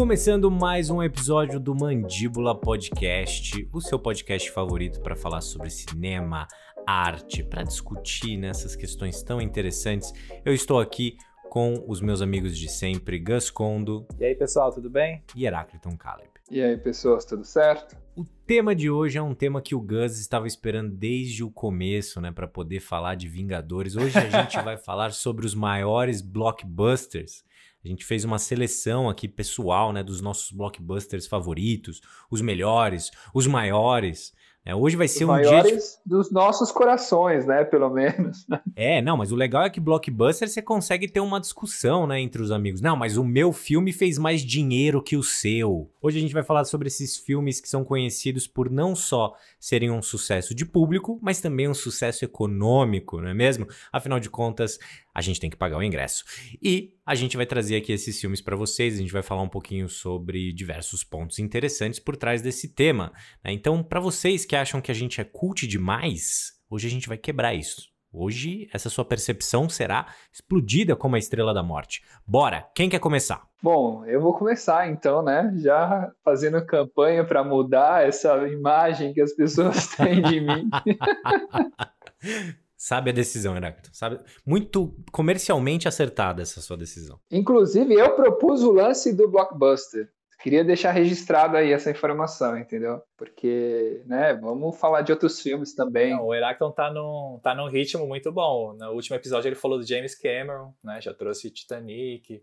Começando mais um episódio do Mandíbula Podcast, o seu podcast favorito para falar sobre cinema, arte, para discutir nessas questões tão interessantes. Eu estou aqui com os meus amigos de sempre, Gus Condo. E aí, pessoal, tudo bem? E Herácliton Caleb. E aí, pessoas, tudo certo? O tema de hoje é um tema que o Gus estava esperando desde o começo, né, para poder falar de Vingadores. Hoje a gente vai falar sobre os maiores blockbusters a gente fez uma seleção aqui pessoal, né, dos nossos blockbusters favoritos, os melhores, os maiores. É, hoje vai ser Os um maiores dia. de- dos nossos corações, né? Pelo menos. É, não, mas o legal é que blockbuster você consegue ter uma discussão, né, entre os amigos. Não, mas o meu filme fez mais dinheiro que o seu. Hoje a gente vai falar sobre esses filmes que são conhecidos por não só serem um sucesso de público, mas também um sucesso econômico, não é mesmo? Afinal de contas, a gente tem que pagar o ingresso. E a gente vai trazer aqui esses filmes para vocês, a gente vai falar um pouquinho sobre diversos pontos interessantes por trás desse tema. né? Então, para vocês que acham que a gente é cult demais, hoje a gente vai quebrar isso. Hoje, essa sua percepção será explodida como a estrela da morte. Bora! Quem quer começar? Bom, eu vou começar então, né? Já fazendo campanha para mudar essa imagem que as pessoas têm de mim. Sabe a decisão, Heráclito. Sabe? Muito comercialmente acertada essa sua decisão. Inclusive, eu propus o lance do blockbuster. Queria deixar registrado aí essa informação, entendeu? Porque, né, vamos falar de outros filmes também. Não, o Heráclon tá num, tá num ritmo muito bom. No último episódio ele falou do James Cameron, né? Já trouxe Titanic.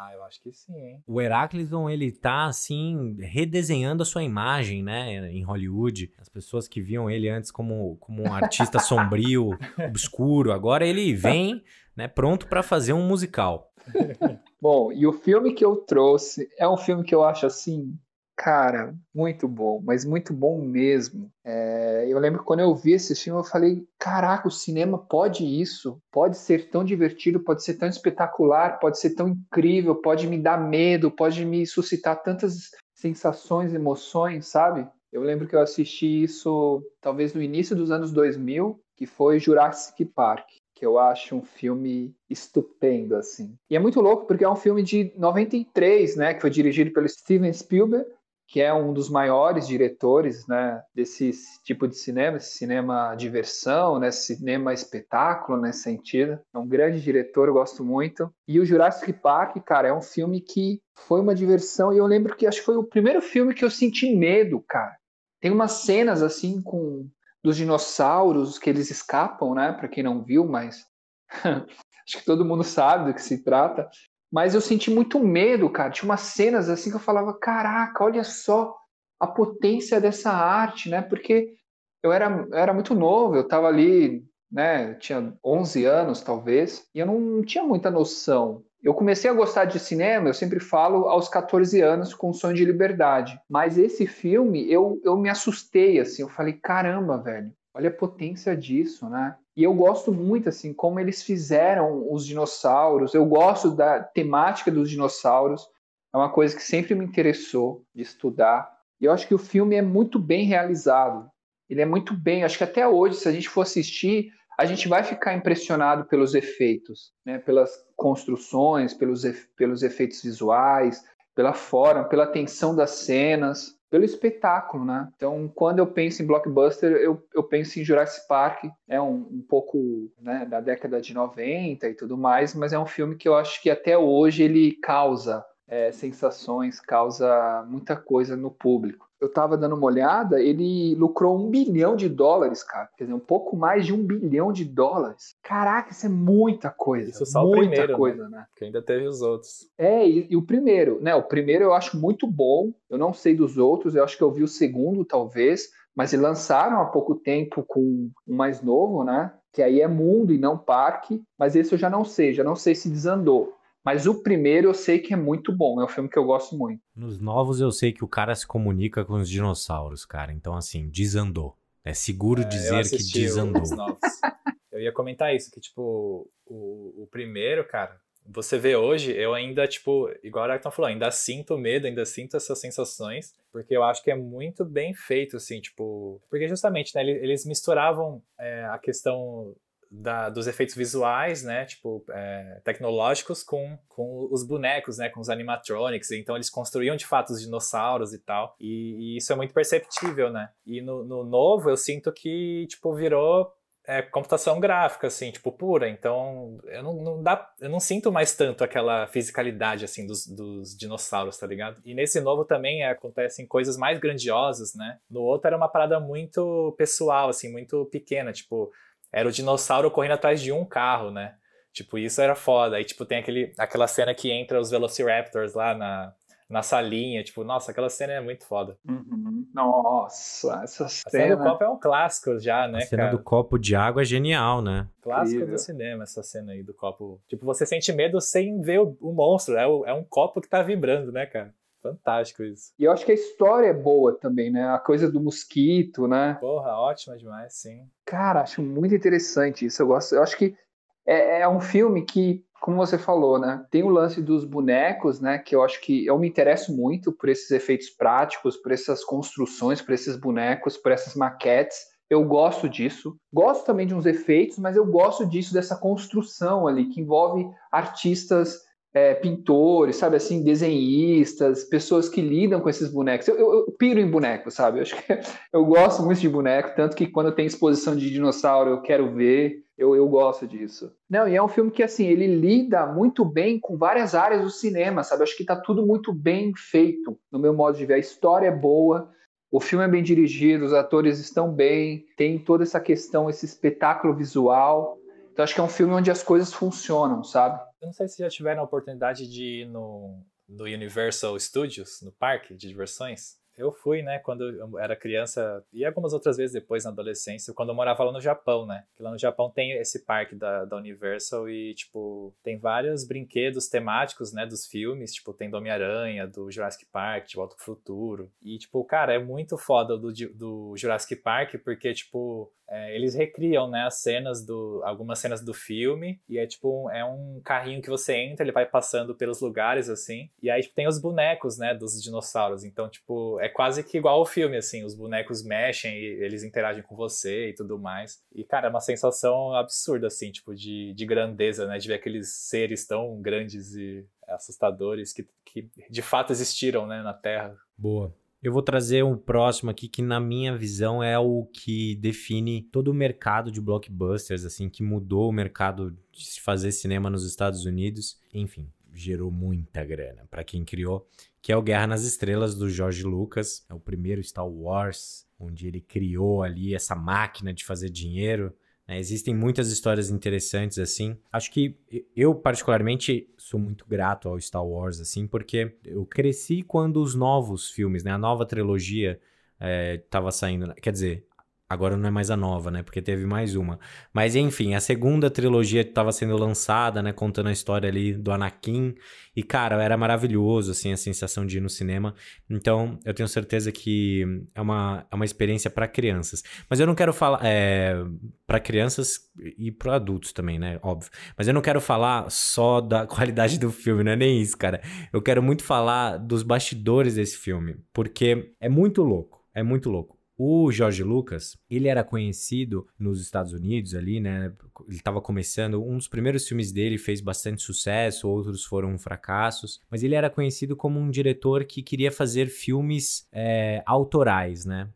Ah, eu acho que sim, hein? O Herácliton, ele tá, assim, redesenhando a sua imagem, né, em Hollywood. As pessoas que viam ele antes como, como um artista sombrio, obscuro, agora ele vem, né, pronto para fazer um musical. Bom, e o filme que eu trouxe é um filme que eu acho assim, cara, muito bom, mas muito bom mesmo. É, eu lembro que quando eu vi esse filme, eu falei: caraca, o cinema pode isso, pode ser tão divertido, pode ser tão espetacular, pode ser tão incrível, pode me dar medo, pode me suscitar tantas sensações, emoções, sabe? Eu lembro que eu assisti isso talvez no início dos anos 2000, que foi Jurassic Park que eu acho um filme estupendo, assim. E é muito louco porque é um filme de 93, né, que foi dirigido pelo Steven Spielberg, que é um dos maiores diretores, né, desse tipo de cinema, esse cinema diversão, né, cinema espetáculo nesse sentido. É um grande diretor, eu gosto muito. E o Jurassic Park, cara, é um filme que foi uma diversão e eu lembro que acho que foi o primeiro filme que eu senti medo, cara. Tem umas cenas assim com dos dinossauros que eles escapam, né? Para quem não viu, mas acho que todo mundo sabe do que se trata. Mas eu senti muito medo, cara. Tinha umas cenas assim que eu falava: caraca, olha só a potência dessa arte, né? Porque eu era, eu era muito novo, eu estava ali, né? Tinha 11 anos, talvez, e eu não tinha muita noção. Eu comecei a gostar de cinema, eu sempre falo, aos 14 anos, com Sonho de Liberdade. Mas esse filme, eu, eu me assustei, assim, eu falei, caramba, velho, olha a potência disso, né? E eu gosto muito, assim, como eles fizeram os dinossauros, eu gosto da temática dos dinossauros, é uma coisa que sempre me interessou de estudar. E eu acho que o filme é muito bem realizado. Ele é muito bem, acho que até hoje, se a gente for assistir, a gente vai ficar impressionado pelos efeitos, né? pelas construções, pelos, pelos efeitos visuais, pela forma, pela tensão das cenas, pelo espetáculo, né? Então, quando eu penso em blockbuster, eu, eu penso em Jurassic Park, é um, um pouco né, da década de 90 e tudo mais, mas é um filme que eu acho que até hoje ele causa é, sensações, causa muita coisa no público eu tava dando uma olhada, ele lucrou um bilhão de dólares, cara. Quer dizer, um pouco mais de um bilhão de dólares. Caraca, isso é muita coisa. Isso só muita o primeiro, coisa, né? né? Porque ainda teve os outros. É, e, e, o primeiro, né? O primeiro eu acho muito bom. Eu não sei dos outros, eu acho que eu vi o segundo, talvez. Mas eles lançaram há pouco tempo com um mais novo, né? Que aí é mundo e não parque. Mas esse eu já não sei, já não sei se desandou. Mas o primeiro eu sei que é muito bom, é um filme que eu gosto muito. Nos novos eu sei que o cara se comunica com os dinossauros, cara. Então, assim, desandou. É seguro É, dizer que desandou. os novos. Eu ia comentar isso, que, tipo, o, o primeiro, cara, você vê hoje, eu ainda, tipo, igual a Aracton falou, ainda sinto medo, ainda sinto essas sensações, porque eu acho que é muito bem feito, assim, tipo. Porque justamente, né, eles misturavam é, a questão da, dos efeitos visuais, né, tipo, é, tecnológicos com, com os bonecos, né, com os animatronics, então eles construíam de fato os dinossauros e tal, e, e isso é muito perceptível, né, e no, no novo eu sinto que, tipo, virou é, computação gráfica, assim, tipo, pura. Então, eu não, não, dá, eu não sinto mais tanto aquela fisicalidade, assim, dos, dos dinossauros, tá ligado? E nesse novo também é, acontecem coisas mais grandiosas, né? No outro era uma parada muito pessoal, assim, muito pequena, tipo, era o dinossauro correndo atrás de um carro, né? Tipo, isso era foda. Aí, tipo, tem aquele, aquela cena que entra os Velociraptors lá na, na salinha, tipo, nossa, aquela cena é muito foda. Uhum. Nossa, essa cena... A cena do copo é um clássico já, né, A cena cara? do copo de água é genial, né? Clássico Incrível. do cinema, essa cena aí do copo. Tipo, você sente medo sem ver o, o monstro, é, o- é um copo que tá vibrando, né, cara? Fantástico isso. E eu acho que a história é boa também, né? A coisa do mosquito, né? Porra, ótima demais, sim. Cara, acho muito interessante isso. Eu gosto. Eu acho que é, é um filme que, como você falou, né? Tem o lance dos bonecos, né? Que eu acho que eu me interesso muito por esses efeitos práticos, por essas construções, por esses bonecos, por essas maquetes. Eu gosto disso. Gosto também de uns efeitos, mas eu gosto disso, dessa construção ali, que envolve artistas, é, pintores, sabe assim, desenhistas, pessoas que lidam com esses bonecos. Eu, eu, eu piro em boneco, sabe? Eu acho que eu gosto muito de boneco, tanto que quando tem exposição de dinossauro eu quero ver, eu, eu gosto disso. Não, e é um filme que, assim, ele lida muito bem com várias áreas do cinema, sabe? Eu acho que tá tudo muito bem feito, no meu modo de ver. A história é boa, o filme é bem dirigido, os atores estão bem, tem toda essa questão, esse espetáculo visual. Então acho que é um filme onde as coisas funcionam, sabe? Eu não sei se já tiveram a oportunidade de ir no, no Universal Studios, no parque de diversões. Eu fui, né, quando eu era criança, e algumas outras vezes depois na adolescência, quando eu morava lá no Japão, né? Lá no Japão tem esse parque da, da Universal e, tipo, tem vários brinquedos temáticos, né, dos filmes, tipo, tem do Homem-Aranha, do Jurassic Park, de Volta pro Futuro. E, tipo, cara, é muito foda do, do Jurassic Park, porque, tipo, é, eles recriam, né, as cenas do. algumas cenas do filme. E é tipo, um- é um carrinho que você entra, ele vai passando pelos lugares, assim. E aí, tipo, tem os bonecos, né, dos dinossauros. Então, tipo, é quase que igual ao filme, assim. Os bonecos mexem e eles interagem com você e tudo mais. E, cara, é uma sensação absurda, assim, tipo, de, de grandeza, né? De ver aqueles seres tão grandes e assustadores que, que de fato existiram, né, na Terra. Boa. Eu vou trazer um próximo aqui que, na minha visão, é o que define todo o mercado de blockbusters, assim, que mudou o mercado de se fazer cinema nos Estados Unidos. Enfim, gerou muita grana para quem criou, que é o Guerra nas Estrelas do George Lucas. É o primeiro Star Wars, onde ele criou ali essa máquina de fazer dinheiro. Né? Existem muitas histórias interessantes assim. Acho que eu particularmente sou muito grato ao Star Wars assim, porque eu cresci quando os novos filmes, né, a nova trilogia estava saindo. né? Quer dizer, agora não é mais a nova, né? Porque teve mais uma. Mas enfim, a segunda trilogia estava sendo lançada, né? Contando a história ali do Anakin. E, cara, era maravilhoso, assim, a sensação de ir no cinema. Então, eu tenho certeza que é uma, é uma experiência para crianças. Mas eu não quero falar. É, para crianças e para adultos também, né? Óbvio. Mas eu não quero falar só da qualidade do filme, não é nem isso, cara. Eu quero muito falar dos bastidores desse filme. Porque é muito louco. É muito louco. O George Lucas, ele era conhecido nos Estados Unidos ali, né? Ele estava começando, um dos primeiros filmes dele fez bastante sucesso, outros foram fracassos, mas ele era conhecido como um diretor que queria fazer filmes é, autorais, né?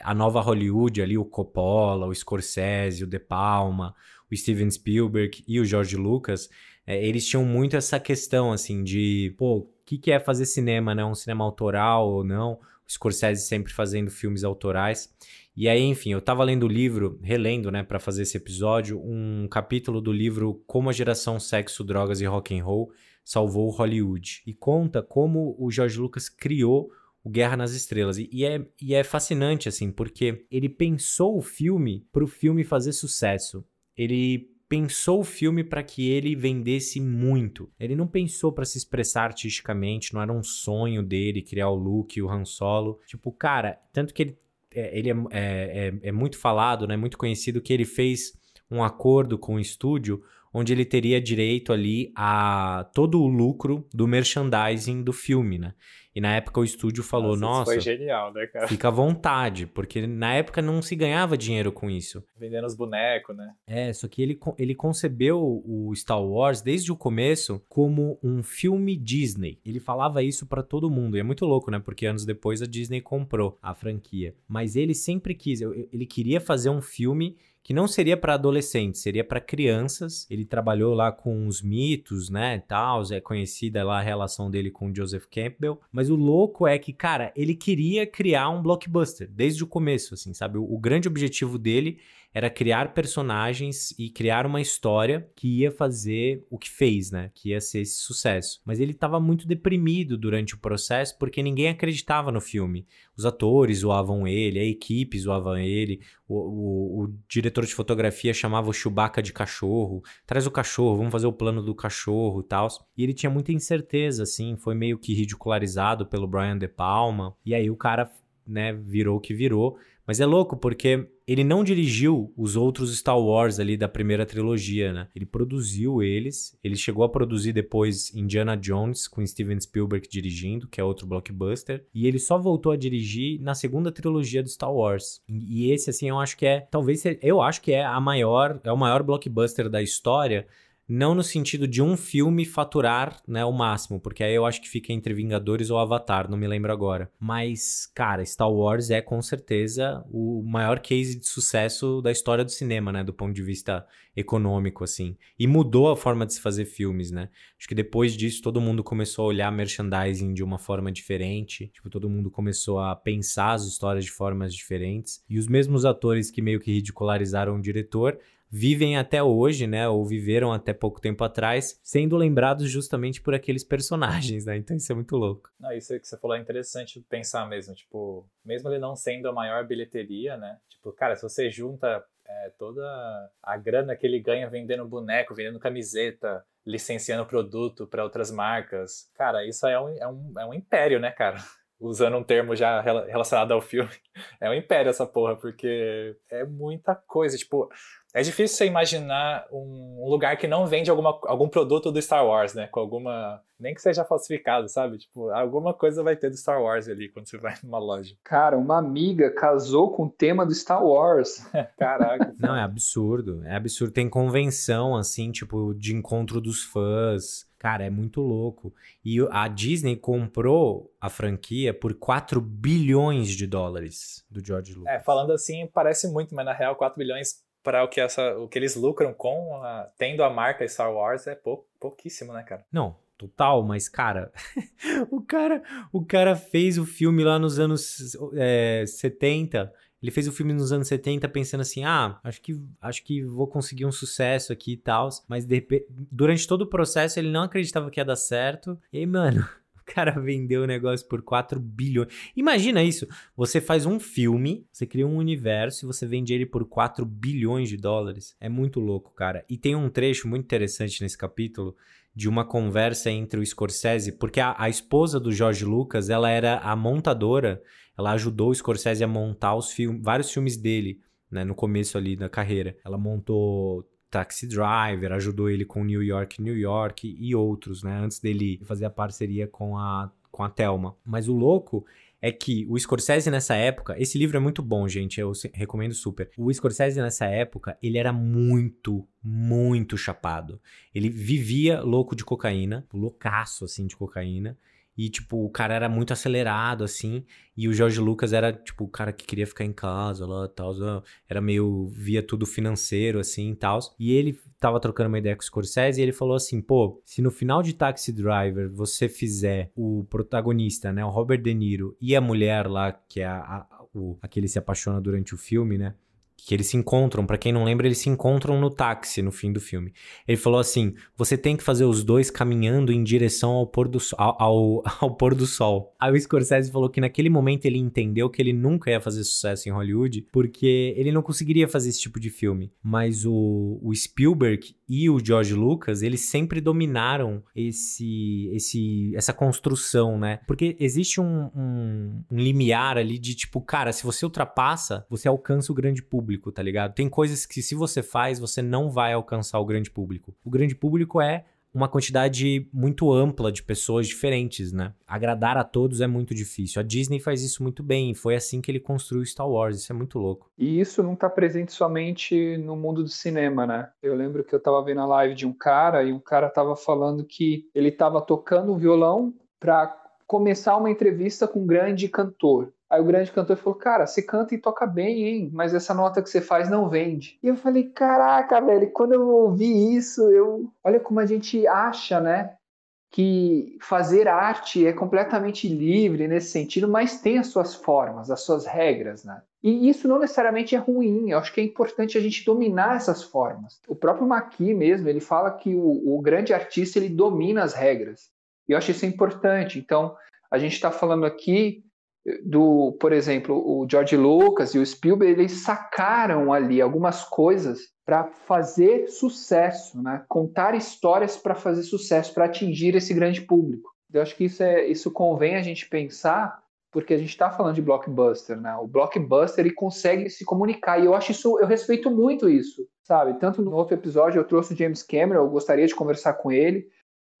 A nova Hollywood ali, o Coppola, o Scorsese, o De Palma, o Steven Spielberg e o George Lucas, é, eles tinham muito essa questão, assim, de, pô, o que, que é fazer cinema, né? Um cinema autoral ou não? O Scorsese sempre fazendo filmes autorais. E aí, enfim, eu tava lendo o livro, relendo, né, para fazer esse episódio, um capítulo do livro Como a geração sexo, drogas e rock and roll salvou Hollywood. E conta como o George Lucas criou o Guerra nas Estrelas. E, e, é, e é fascinante, assim, porque ele pensou o filme pro filme fazer sucesso. Ele pensou o filme para que ele vendesse muito. Ele não pensou para se expressar artisticamente, não era um sonho dele criar o Luke o Han Solo. Tipo, cara, tanto que ele, é, ele é, é, é, é muito falado, né, muito conhecido que ele fez um acordo com o estúdio onde ele teria direito ali a todo o lucro do merchandising do filme, né? E na época o estúdio falou: Nossa, nossa foi genial, né, cara? Fica à vontade, porque na época não se ganhava dinheiro com isso. Vendendo os bonecos, né? É, só que ele, ele concebeu o Star Wars desde o começo como um filme Disney. Ele falava isso para todo mundo. E é muito louco, né? Porque anos depois a Disney comprou a franquia. Mas ele sempre quis, ele queria fazer um filme que não seria para adolescentes, seria para crianças. Ele trabalhou lá com os mitos, né, tal, é conhecida lá a relação dele com Joseph Campbell, mas o louco é que, cara, ele queria criar um blockbuster desde o começo, assim, sabe? O, o grande objetivo dele era criar personagens e criar uma história que ia fazer o que fez, né? Que ia ser esse sucesso. Mas ele estava muito deprimido durante o processo porque ninguém acreditava no filme. Os atores zoavam ele, a equipe zoava ele, o, o, o diretor de fotografia chamava o Chewbacca de cachorro. Traz o cachorro, vamos fazer o plano do cachorro e tal. E ele tinha muita incerteza, assim, foi meio que ridicularizado pelo Brian De Palma. E aí o cara, né, virou o que virou. Mas é louco porque ele não dirigiu os outros Star Wars ali da primeira trilogia, né? Ele produziu eles. Ele chegou a produzir depois Indiana Jones com Steven Spielberg dirigindo, que é outro blockbuster, e ele só voltou a dirigir na segunda trilogia do Star Wars. E esse assim, eu acho que é, talvez eu acho que é a maior, é o maior blockbuster da história não no sentido de um filme faturar, né, o máximo, porque aí eu acho que fica entre Vingadores ou Avatar, não me lembro agora. Mas, cara, Star Wars é com certeza o maior case de sucesso da história do cinema, né, do ponto de vista econômico, assim. E mudou a forma de se fazer filmes, né? Acho que depois disso todo mundo começou a olhar merchandising de uma forma diferente. Tipo, todo mundo começou a pensar as histórias de formas diferentes. E os mesmos atores que meio que ridicularizaram o diretor vivem até hoje, né? Ou viveram até pouco tempo atrás, sendo lembrados justamente por aqueles personagens, né? Então isso é muito louco. Isso que você falou é interessante pensar mesmo, tipo, mesmo ele não sendo a maior bilheteria, né? Tipo, cara, se você junta é, toda a grana que ele ganha vendendo boneco, vendendo camiseta, licenciando produto para outras marcas, cara, isso é um, é, um, é um império, né, cara? usando um termo já relacionado ao filme, é um império essa porra, porque é muita coisa. Tipo, é difícil você imaginar um lugar que não vende alguma, algum produto do Star Wars, né? Com alguma. Nem que seja falsificado, sabe? Tipo, alguma coisa vai ter do Star Wars ali quando você vai numa loja. Cara, uma amiga casou com o tema do Star Wars. Caraca. Não, é absurdo. É absurdo. Tem convenção, assim, tipo, de encontro dos fãs. Cara, é muito louco. E a Disney comprou a franquia por 4 bilhões de dólares do George Lucas. É, falando assim, parece muito, mas na real, 4 bilhões para o que essa, o que eles lucram com a, tendo a marca Star Wars é pou, pouquíssimo, né, cara? Não, total, mas cara, o cara, o cara fez o filme lá nos anos é, 70. Ele fez o filme nos anos 70 pensando assim: "Ah, acho que acho que vou conseguir um sucesso aqui e tal", mas de, durante todo o processo ele não acreditava que ia dar certo. E aí, mano, cara vendeu o negócio por 4 bilhões. Imagina isso. Você faz um filme, você cria um universo e você vende ele por 4 bilhões de dólares. É muito louco, cara. E tem um trecho muito interessante nesse capítulo de uma conversa entre o Scorsese, porque a, a esposa do George Lucas, ela era a montadora, ela ajudou o Scorsese a montar os filmes, vários filmes dele, né, no começo ali da carreira. Ela montou Taxi Driver, ajudou ele com New York, New York e outros, né? Antes dele fazer a parceria com a, com a Thelma. Mas o louco é que o Scorsese nessa época, esse livro é muito bom, gente, eu recomendo super. O Scorsese nessa época, ele era muito, muito chapado. Ele vivia louco de cocaína, loucaço assim de cocaína. E, tipo, o cara era muito acelerado, assim. E o Jorge Lucas era, tipo, o cara que queria ficar em casa lá tal. Era meio. via tudo financeiro, assim e tal. E ele tava trocando uma ideia com o Scorsese e ele falou assim: pô, se no final de Taxi Driver você fizer o protagonista, né, o Robert De Niro e a mulher lá, que é a, a, o, a que ele se apaixona durante o filme, né? Que eles se encontram, para quem não lembra, eles se encontram no táxi no fim do filme. Ele falou assim: você tem que fazer os dois caminhando em direção ao pôr do, ao, ao, ao, pôr do sol. Aí o Scorsese falou que naquele momento ele entendeu que ele nunca ia fazer sucesso em Hollywood, porque ele não conseguiria fazer esse tipo de filme. Mas o, o Spielberg e o George Lucas, eles sempre dominaram esse, esse, essa construção, né? Porque existe um, um, um limiar ali de tipo, cara, se você ultrapassa, você alcança o grande público público, tá ligado? Tem coisas que se você faz, você não vai alcançar o grande público. O grande público é uma quantidade muito ampla de pessoas diferentes, né? Agradar a todos é muito difícil. A Disney faz isso muito bem, e foi assim que ele construiu Star Wars, isso é muito louco. E isso não está presente somente no mundo do cinema, né? Eu lembro que eu estava vendo a live de um cara e um cara estava falando que ele estava tocando violão para começar uma entrevista com um grande cantor. Aí o grande cantor falou: Cara, você canta e toca bem, hein? Mas essa nota que você faz não vende. E eu falei: Caraca, velho, quando eu ouvi isso, eu. Olha como a gente acha, né? Que fazer arte é completamente livre nesse sentido, mas tem as suas formas, as suas regras, né? E isso não necessariamente é ruim, eu acho que é importante a gente dominar essas formas. O próprio Maqui mesmo, ele fala que o, o grande artista ele domina as regras. E eu acho isso importante. Então, a gente está falando aqui do, por exemplo, o George Lucas e o Spielberg, eles sacaram ali algumas coisas para fazer sucesso, né? Contar histórias para fazer sucesso, para atingir esse grande público. Eu acho que isso é, isso convém a gente pensar, porque a gente está falando de blockbuster, né? O blockbuster ele consegue se comunicar e eu acho isso, eu respeito muito isso, sabe? Tanto no outro episódio eu trouxe o James Cameron, eu gostaria de conversar com ele,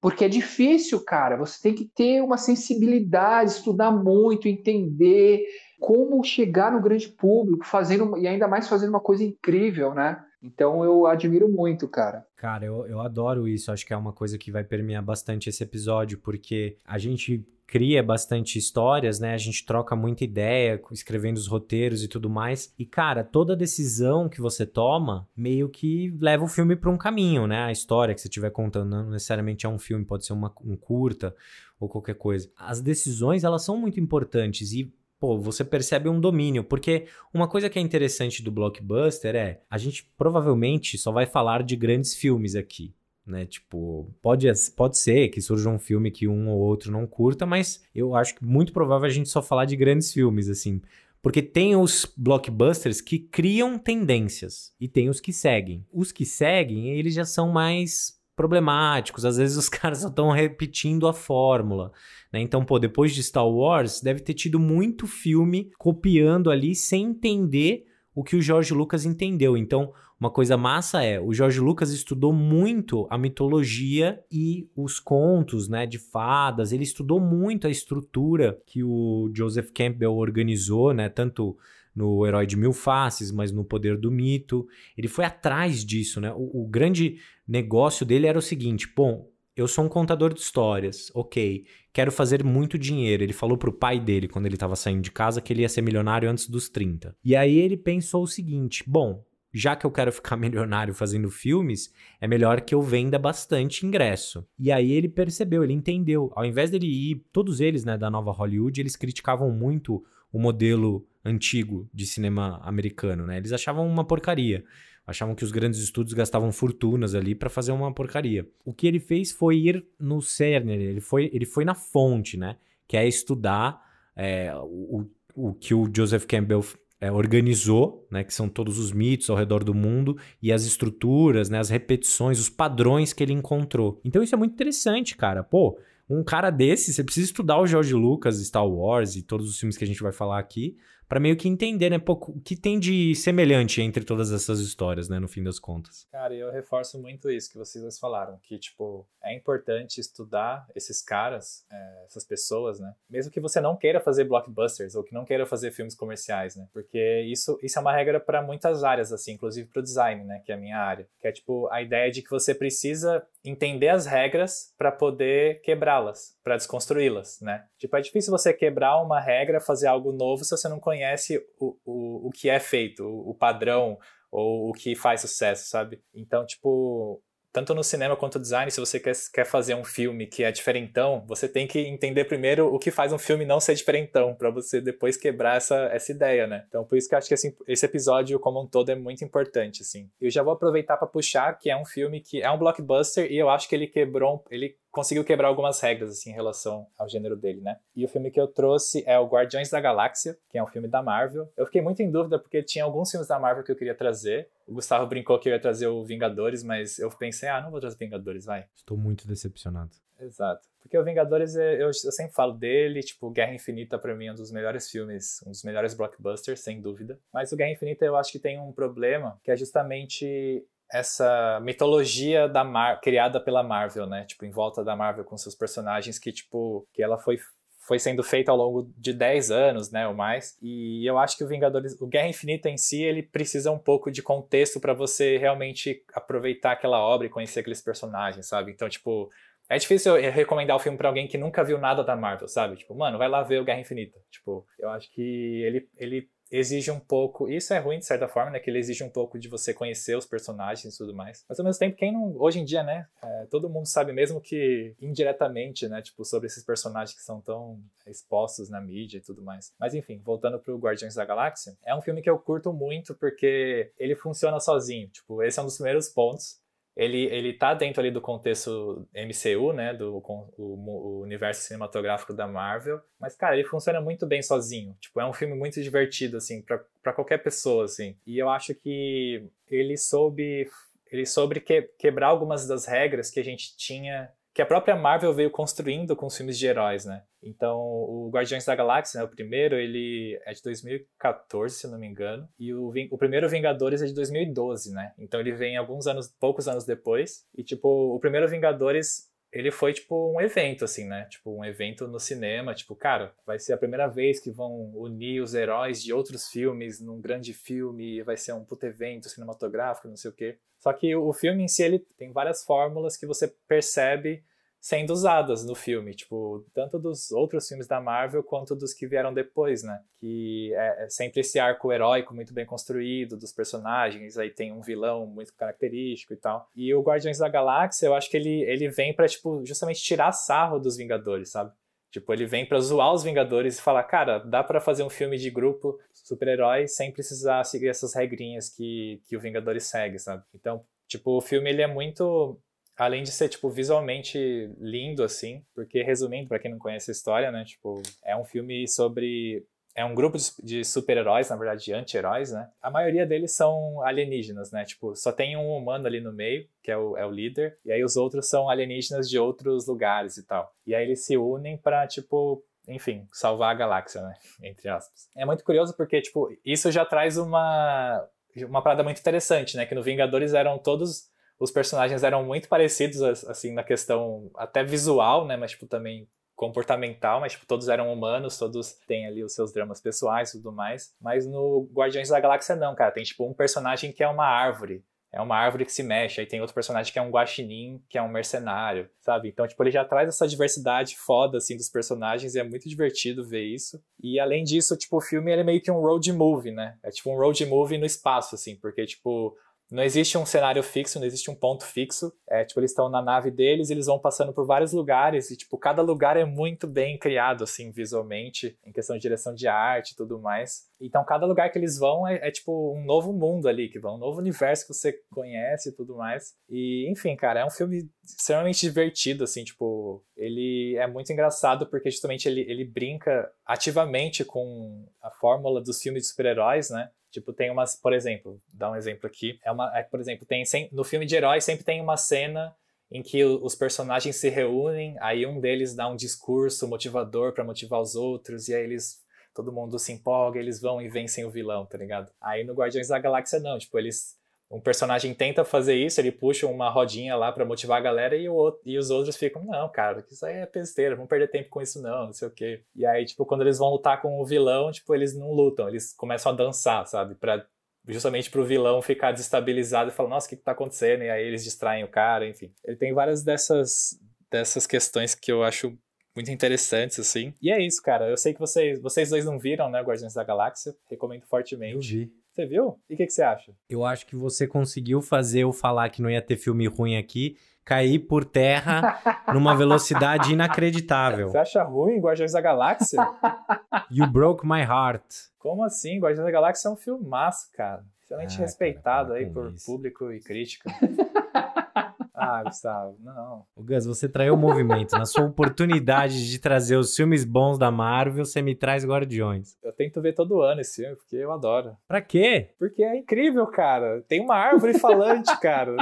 porque é difícil, cara. Você tem que ter uma sensibilidade, estudar muito, entender como chegar no grande público, fazendo e ainda mais fazendo uma coisa incrível, né? Então eu admiro muito, cara. Cara, eu, eu adoro isso. Acho que é uma coisa que vai permear bastante esse episódio, porque a gente cria bastante histórias, né? A gente troca muita ideia, escrevendo os roteiros e tudo mais. E, cara, toda decisão que você toma meio que leva o filme para um caminho, né? A história que você estiver contando não necessariamente é um filme, pode ser uma, um curta ou qualquer coisa. As decisões, elas são muito importantes e pô, você percebe um domínio, porque uma coisa que é interessante do blockbuster é, a gente provavelmente só vai falar de grandes filmes aqui, né? Tipo, pode, pode ser que surja um filme que um ou outro não curta, mas eu acho que muito provável a gente só falar de grandes filmes, assim. Porque tem os blockbusters que criam tendências e tem os que seguem. Os que seguem, eles já são mais problemáticos. Às vezes os caras só estão repetindo a fórmula. Né? Então, pô, depois de Star Wars, deve ter tido muito filme copiando ali sem entender o que o George Lucas entendeu. Então, uma coisa massa é, o George Lucas estudou muito a mitologia e os contos, né, de fadas. Ele estudou muito a estrutura que o Joseph Campbell organizou, né, tanto no Herói de Mil Faces, mas no Poder do Mito. Ele foi atrás disso, né? O, o grande negócio dele era o seguinte: bom, eu sou um contador de histórias, ok. Quero fazer muito dinheiro. Ele falou pro pai dele, quando ele estava saindo de casa, que ele ia ser milionário antes dos 30. E aí ele pensou o seguinte: bom, já que eu quero ficar milionário fazendo filmes, é melhor que eu venda bastante ingresso. E aí ele percebeu, ele entendeu. Ao invés dele ir, todos eles, né, da nova Hollywood, eles criticavam muito o modelo antigo de cinema americano, né? Eles achavam uma porcaria. Achavam que os grandes estúdios gastavam fortunas ali para fazer uma porcaria. O que ele fez foi ir no cerne, ele foi, ele foi na fonte, né? Que é estudar é, o, o que o Joseph Campbell é, organizou, né, que são todos os mitos ao redor do mundo e as estruturas, né, as repetições, os padrões que ele encontrou. Então isso é muito interessante, cara. Pô, um cara desse, você precisa estudar o George Lucas, Star Wars e todos os filmes que a gente vai falar aqui para meio que entender, né, pô, o que tem de semelhante entre todas essas histórias, né, no fim das contas. Cara, eu reforço muito isso que vocês falaram, que, tipo, é importante estudar esses caras, é, essas pessoas, né, mesmo que você não queira fazer blockbusters ou que não queira fazer filmes comerciais, né, porque isso, isso é uma regra para muitas áreas, assim, inclusive pro design, né, que é a minha área, que é, tipo, a ideia de que você precisa entender as regras para poder quebrá-las, para desconstruí-las, né, tipo, é difícil você quebrar uma regra, fazer algo novo se você não conhece conhece o, o, o que é feito, o, o padrão ou o que faz sucesso, sabe? Então, tipo, tanto no cinema quanto no design, se você quer, quer fazer um filme que é diferentão, você tem que entender primeiro o que faz um filme não ser diferentão, para você depois quebrar essa, essa ideia, né? Então, por isso que eu acho que assim, esse episódio como um todo é muito importante, assim. Eu já vou aproveitar para puxar que é um filme que é um blockbuster e eu acho que ele quebrou, ele conseguiu quebrar algumas regras, assim, em relação ao gênero dele, né? E o filme que eu trouxe é o Guardiões da Galáxia, que é um filme da Marvel. Eu fiquei muito em dúvida porque tinha alguns filmes da Marvel que eu queria trazer. O Gustavo brincou que eu ia trazer o Vingadores, mas eu pensei, ah, não vou trazer Vingadores, vai. Estou muito decepcionado. Exato. Porque o Vingadores, eu, eu sempre falo dele, tipo, Guerra Infinita pra mim é um dos melhores filmes, um dos melhores blockbusters, sem dúvida. Mas o Guerra Infinita eu acho que tem um problema, que é justamente essa mitologia da Mar criada pela Marvel, né? Tipo, em volta da Marvel com seus personagens que, tipo, que ela foi foi sendo feita ao longo de 10 anos, né, ou mais. E eu acho que o Vingadores, o Guerra Infinita em si, ele precisa um pouco de contexto para você realmente aproveitar aquela obra e conhecer aqueles personagens, sabe? Então, tipo, é difícil eu recomendar o filme para alguém que nunca viu nada da Marvel, sabe? Tipo, mano, vai lá ver o Guerra Infinita. Tipo, eu acho que ele, ele exige um pouco. Isso é ruim de certa forma, né? Que ele exige um pouco de você conhecer os personagens e tudo mais. Mas ao mesmo tempo, quem não. Hoje em dia, né? É, todo mundo sabe, mesmo que indiretamente, né? Tipo, sobre esses personagens que são tão expostos na mídia e tudo mais. Mas enfim, voltando pro Guardiões da Galáxia, é um filme que eu curto muito porque ele funciona sozinho. Tipo, esse é um dos primeiros pontos ele, ele tá dentro ali do contexto MCU, né, do o, o, universo cinematográfico da Marvel, mas, cara, ele funciona muito bem sozinho, tipo, é um filme muito divertido, assim, para qualquer pessoa, assim, e eu acho que ele soube, ele soube que, quebrar algumas das regras que a gente tinha que a própria Marvel veio construindo com os filmes de heróis, né? Então, o Guardiões da Galáxia, né, o primeiro, ele é de 2014, se não me engano, e o, o primeiro Vingadores é de 2012, né? Então ele vem alguns anos, poucos anos depois, e tipo, o primeiro Vingadores ele foi tipo um evento, assim, né? Tipo, um evento no cinema. Tipo, cara, vai ser a primeira vez que vão unir os heróis de outros filmes num grande filme, vai ser um puto evento cinematográfico, não sei o quê. Só que o filme em si, ele tem várias fórmulas que você percebe sendo usadas no filme, tipo, tanto dos outros filmes da Marvel quanto dos que vieram depois, né? Que é, é sempre esse arco heróico muito bem construído dos personagens, aí tem um vilão muito característico e tal. E o Guardiões da Galáxia, eu acho que ele, ele vem para tipo, justamente tirar sarro dos Vingadores, sabe? Tipo, ele vem para zoar os Vingadores e falar, cara, dá para fazer um filme de grupo super-herói sem precisar seguir essas regrinhas que, que o Vingadores segue, sabe? Então, tipo, o filme ele é muito além de ser, tipo, visualmente lindo, assim, porque, resumindo, para quem não conhece a história, né, tipo, é um filme sobre... É um grupo de super-heróis, na verdade, de anti-heróis, né? A maioria deles são alienígenas, né? Tipo, só tem um humano ali no meio, que é o, é o líder, e aí os outros são alienígenas de outros lugares e tal. E aí eles se unem para tipo, enfim, salvar a galáxia, né? Entre aspas. É muito curioso porque, tipo, isso já traz uma, uma parada muito interessante, né? Que no Vingadores eram todos os personagens eram muito parecidos, assim, na questão até visual, né? Mas, tipo, também comportamental, mas, tipo, todos eram humanos, todos têm ali os seus dramas pessoais e tudo mais. Mas no Guardiões da Galáxia, não, cara. Tem, tipo, um personagem que é uma árvore. É uma árvore que se mexe. Aí tem outro personagem que é um guaxinim, que é um mercenário, sabe? Então, tipo, ele já traz essa diversidade foda, assim, dos personagens e é muito divertido ver isso. E, além disso, tipo, o filme ele é meio que um road movie, né? É tipo um road movie no espaço, assim, porque, tipo, não existe um cenário fixo, não existe um ponto fixo. É, tipo, eles estão na nave deles, eles vão passando por vários lugares e, tipo, cada lugar é muito bem criado, assim, visualmente, em questão de direção de arte e tudo mais. Então, cada lugar que eles vão é, é, tipo, um novo mundo ali, que vão, um novo universo que você conhece e tudo mais. E, enfim, cara, é um filme extremamente divertido, assim, tipo, ele é muito engraçado porque justamente ele, ele brinca ativamente com a fórmula dos filmes de super-heróis, né? Tipo, tem umas, por exemplo, dar um exemplo aqui. É uma, é, por exemplo, tem no filme de herói sempre tem uma cena em que os personagens se reúnem, aí um deles dá um discurso motivador para motivar os outros, e aí eles todo mundo se empolga, eles vão e vencem o vilão, tá ligado? Aí no Guardiões da Galáxia não, tipo, eles um personagem tenta fazer isso, ele puxa uma rodinha lá para motivar a galera e, o, e os outros ficam, não, cara, isso aí é besteira, vamos perder tempo com isso não, não sei o quê. E aí, tipo, quando eles vão lutar com o vilão, tipo, eles não lutam, eles começam a dançar, sabe? Pra, justamente pro vilão ficar desestabilizado e falar, nossa, o que, que tá acontecendo? E aí eles distraem o cara, enfim. Ele tem várias dessas, dessas questões que eu acho muito interessantes, assim. E é isso, cara. Eu sei que vocês, vocês dois não viram, né, Guardiões da Galáxia. Recomendo fortemente. Eu vi. Você viu? E o que, que você acha? Eu acho que você conseguiu fazer eu falar que não ia ter filme ruim aqui cair por terra numa velocidade inacreditável. Você acha ruim Guardiões da Galáxia? You broke my heart. Como assim? Guardiões da Galáxia é um filmaço, cara. Excelente ah, respeitado cara, aí por isso. público e crítica. Ah, Gustavo, não. O Gus, você traiu o movimento. Na sua oportunidade de trazer os filmes bons da Marvel, você me traz Guardiões. Eu tento ver todo ano esse filme, porque eu adoro. Pra quê? Porque é incrível, cara. Tem uma árvore falante, cara.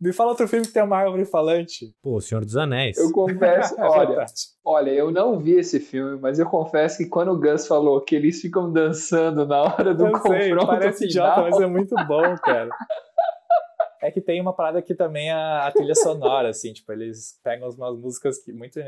Me fala outro filme que tem uma árvore falante. Pô, O Senhor dos Anéis. Eu confesso, É olha, verdade. olha, eu não vi esse filme, mas eu confesso que quando o Gus falou que eles ficam dançando na hora do Eu sei, confronto parece final, idiota, mas é muito bom, cara. É que tem uma parada que também a, a trilha sonora, assim, tipo, eles pegam umas músicas que muito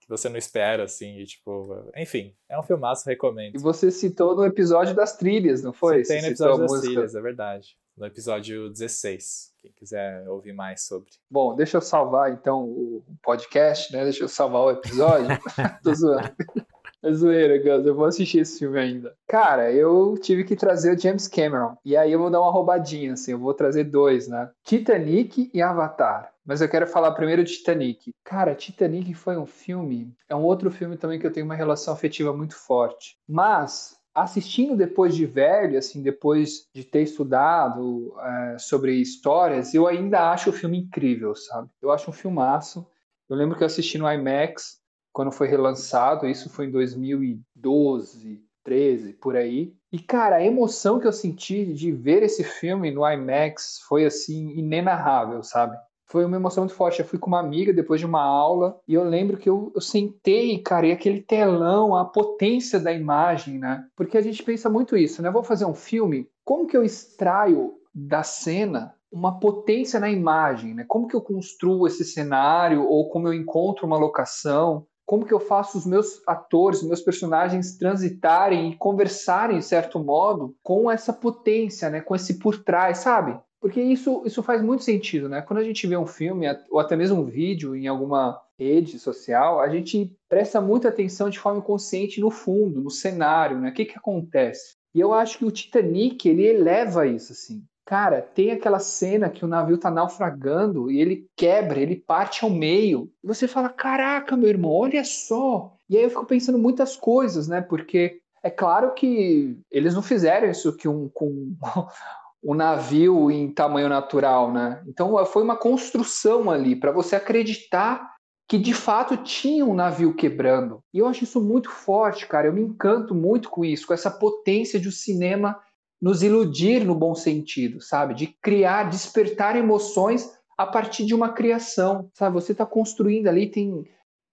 que você não espera, assim, e tipo, enfim, é um filmaço, recomendo. E você citou no episódio das trilhas, não foi? Tem no episódio das música. trilhas, é verdade. No episódio 16, quem quiser ouvir mais sobre. Bom, deixa eu salvar então o podcast, né? Deixa eu salvar o episódio. Tô zoando. É zoeira, Gus. Eu vou assistir esse filme ainda. Cara, eu tive que trazer o James Cameron. E aí eu vou dar uma roubadinha, assim. Eu vou trazer dois, né? Titanic e Avatar. Mas eu quero falar primeiro de Titanic. Cara, Titanic foi um filme. É um outro filme também que eu tenho uma relação afetiva muito forte. Mas assistindo depois de velho, assim, depois de ter estudado é, sobre histórias, eu ainda acho o filme incrível, sabe? Eu acho um filmaço. Eu lembro que eu assisti no IMAX quando foi relançado, isso foi em 2012, 13, por aí. E, cara, a emoção que eu senti de ver esse filme no IMAX foi, assim, inenarrável, sabe? Foi uma emoção muito forte. Eu fui com uma amiga depois de uma aula e eu lembro que eu, eu sentei, cara, e aquele telão, a potência da imagem, né? Porque a gente pensa muito isso, né? Vou fazer um filme, como que eu extraio da cena uma potência na imagem, né? Como que eu construo esse cenário ou como eu encontro uma locação? Como que eu faço os meus atores, meus personagens transitarem e conversarem de certo modo com essa potência, né? Com esse por trás, sabe? Porque isso, isso faz muito sentido, né? Quando a gente vê um filme ou até mesmo um vídeo em alguma rede social, a gente presta muita atenção de forma inconsciente no fundo, no cenário, né? O que que acontece? E eu acho que o Titanic, ele eleva isso, assim. Cara, tem aquela cena que o navio tá naufragando e ele quebra, ele parte ao meio. E você fala, caraca, meu irmão, olha só. E aí eu fico pensando muitas coisas, né? Porque é claro que eles não fizeram isso que um, com um navio em tamanho natural, né? Então foi uma construção ali para você acreditar que de fato tinha um navio quebrando. E eu acho isso muito forte, cara. Eu me encanto muito com isso, com essa potência de o cinema nos iludir no bom sentido, sabe? De criar, despertar emoções a partir de uma criação, sabe? Você está construindo ali, tem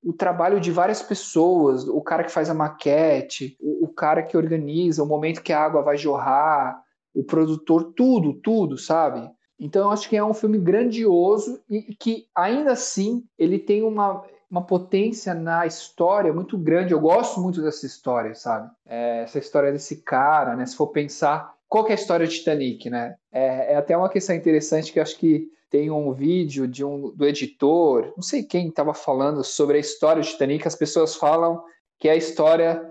o trabalho de várias pessoas, o cara que faz a maquete, o, o cara que organiza, o momento que a água vai jorrar, o produtor, tudo, tudo, sabe? Então eu acho que é um filme grandioso e que ainda assim ele tem uma, uma potência na história muito grande. Eu gosto muito dessa história, sabe? É, essa história desse cara, né? Se for pensar, qual que é a história do Titanic, né? É, é até uma questão interessante que eu acho que tem um vídeo de um do editor, não sei quem estava falando sobre a história do Titanic. As pessoas falam que é a história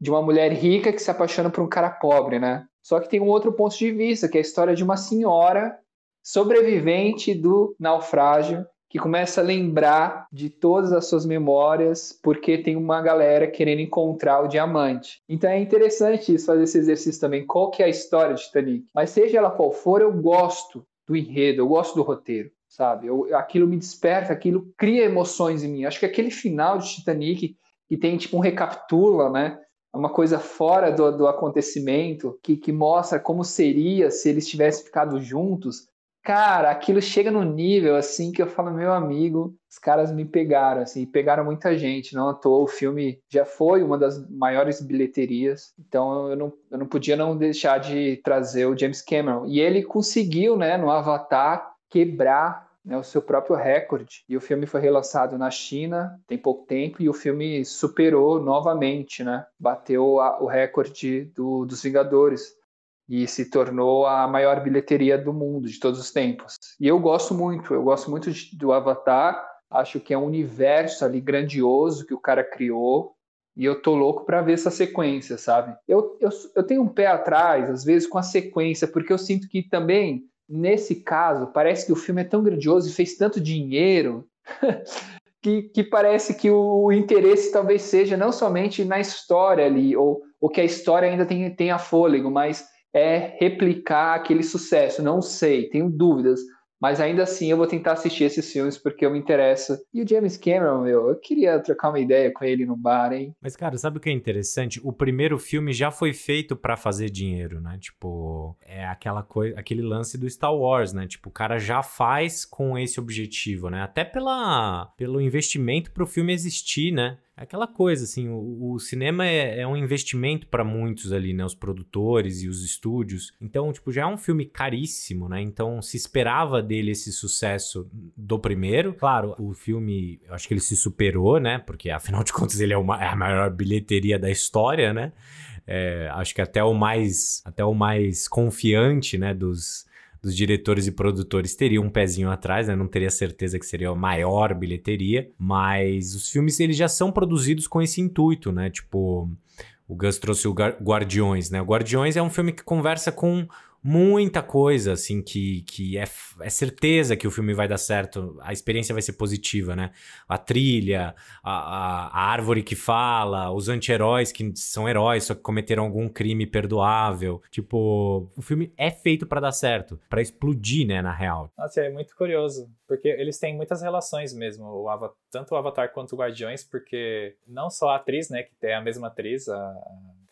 de uma mulher rica que se apaixona por um cara pobre, né? Só que tem um outro ponto de vista, que é a história de uma senhora sobrevivente do naufrágio que começa a lembrar de todas as suas memórias porque tem uma galera querendo encontrar o diamante. Então é interessante isso, fazer esse exercício também. Qual que é a história de Titanic? Mas seja ela qual for, eu gosto do enredo, eu gosto do roteiro, sabe? Eu, aquilo me desperta, aquilo cria emoções em mim. Acho que aquele final de Titanic que tem tipo um recapitula, né? uma coisa fora do, do acontecimento, que, que mostra como seria se eles tivessem ficado juntos. Cara, aquilo chega no nível assim que eu falo, meu amigo, os caras me pegaram, assim, pegaram muita gente, não à toa. O filme já foi uma das maiores bilheterias, então eu não, eu não podia não deixar de trazer o James Cameron. E ele conseguiu, né, no Avatar, quebrar né, o seu próprio recorde. E o filme foi relançado na China tem pouco tempo e o filme superou novamente, né? Bateu a, o recorde do, dos Vingadores e se tornou a maior bilheteria do mundo de todos os tempos. E eu gosto muito, eu gosto muito de, do Avatar. Acho que é um universo ali grandioso que o cara criou. E eu tô louco para ver essa sequência, sabe? Eu, eu, eu tenho um pé atrás, às vezes, com a sequência, porque eu sinto que também nesse caso, parece que o filme é tão grandioso e fez tanto dinheiro que, que, parece que o interesse talvez seja não somente na história ali, ou, ou que a história ainda tem, tenha fôlego, mas é replicar aquele sucesso. Não sei, tenho dúvidas. Mas ainda assim eu vou tentar assistir esses filmes porque eu me interesso. E o James Cameron, meu, eu queria trocar uma ideia com ele no bar, hein? Mas, cara, sabe o que é interessante? O primeiro filme já foi feito para fazer dinheiro, né? Tipo, é aquela coisa, aquele lance do Star Wars, né? Tipo, o cara já faz com esse objetivo, né? Até pela, pelo investimento pro filme existir, né? É aquela coisa, assim, o, o cinema é, é, um investimento para muitos ali, né? Os produtores e os estúdios. Então, tipo, já é um filme caríssimo, né? Então, se esperava dele esse sucesso do primeiro. Claro, o filme, eu acho que ele se superou, né? Porque, afinal de contas, ele é, uma, é a maior bilheteria da história, né? É, acho que até o mais, até o mais confiante, né? Dos dos diretores e produtores teria um pezinho atrás, né? Não teria certeza que seria a maior bilheteria, mas os filmes eles já são produzidos com esse intuito, né? Tipo, o Gus trouxe o Guardiões, né? O Guardiões é um filme que conversa com muita coisa, assim, que, que é, é certeza que o filme vai dar certo, a experiência vai ser positiva, né? A trilha, a, a, a árvore que fala, os anti-heróis que são heróis, só que cometeram algum crime perdoável. Tipo, o filme é feito para dar certo, para explodir, né, na real. Nossa, é muito curioso, porque eles têm muitas relações mesmo, o Avatar, tanto o Avatar quanto o Guardiões, porque não só a atriz, né, que tem a mesma atriz, a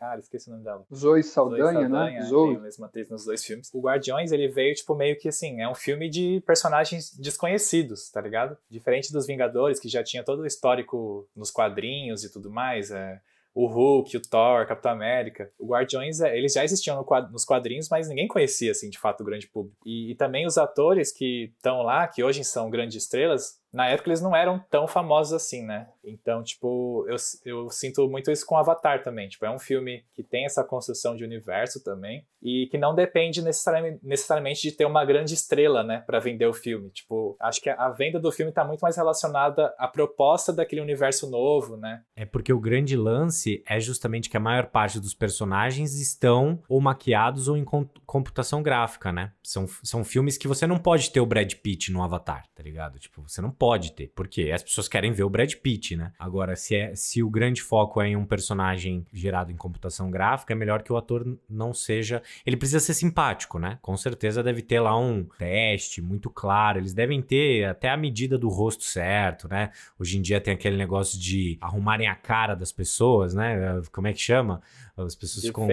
Cara, esqueci o nome dela. Zoe Saldanha, Zoe Saldanha né? Zoe. Tem a mesma atriz nos dois filmes. O Guardiões, ele veio, tipo, meio que assim, é um filme de personagens desconhecidos, tá ligado? Diferente dos Vingadores, que já tinha todo o histórico nos quadrinhos e tudo mais, é o Hulk, o Thor, Capitão América. O Guardiões, é, eles já existiam no nos quadrinhos, mas ninguém conhecia, assim, de fato, o grande público. E, e também os atores que estão lá, que hoje são grandes estrelas, na época eles não eram tão famosos assim, né? Então, tipo, eu, eu sinto muito isso com Avatar também. Tipo, é um filme que tem essa construção de universo também e que não depende necessariamente, de ter uma grande estrela, né, para vender o filme. Tipo, acho que a venda do filme tá muito mais relacionada à proposta daquele universo novo, né? É porque o grande lance é justamente que a maior parte dos personagens estão ou maquiados ou em computação gráfica, né? São, são filmes que você não pode ter o Brad Pitt no Avatar, tá ligado? Tipo, você não pode ter, porque as pessoas querem ver o Brad Pitt, né? Agora, se, é, se o grande foco é em um personagem gerado em computação gráfica, é melhor que o ator não seja. Ele precisa ser simpático, né? Com certeza deve ter lá um teste muito claro. Eles devem ter até a medida do rosto certo, né? Hoje em dia tem aquele negócio de arrumarem a cara das pessoas, né? Como é que chama? As pessoas com.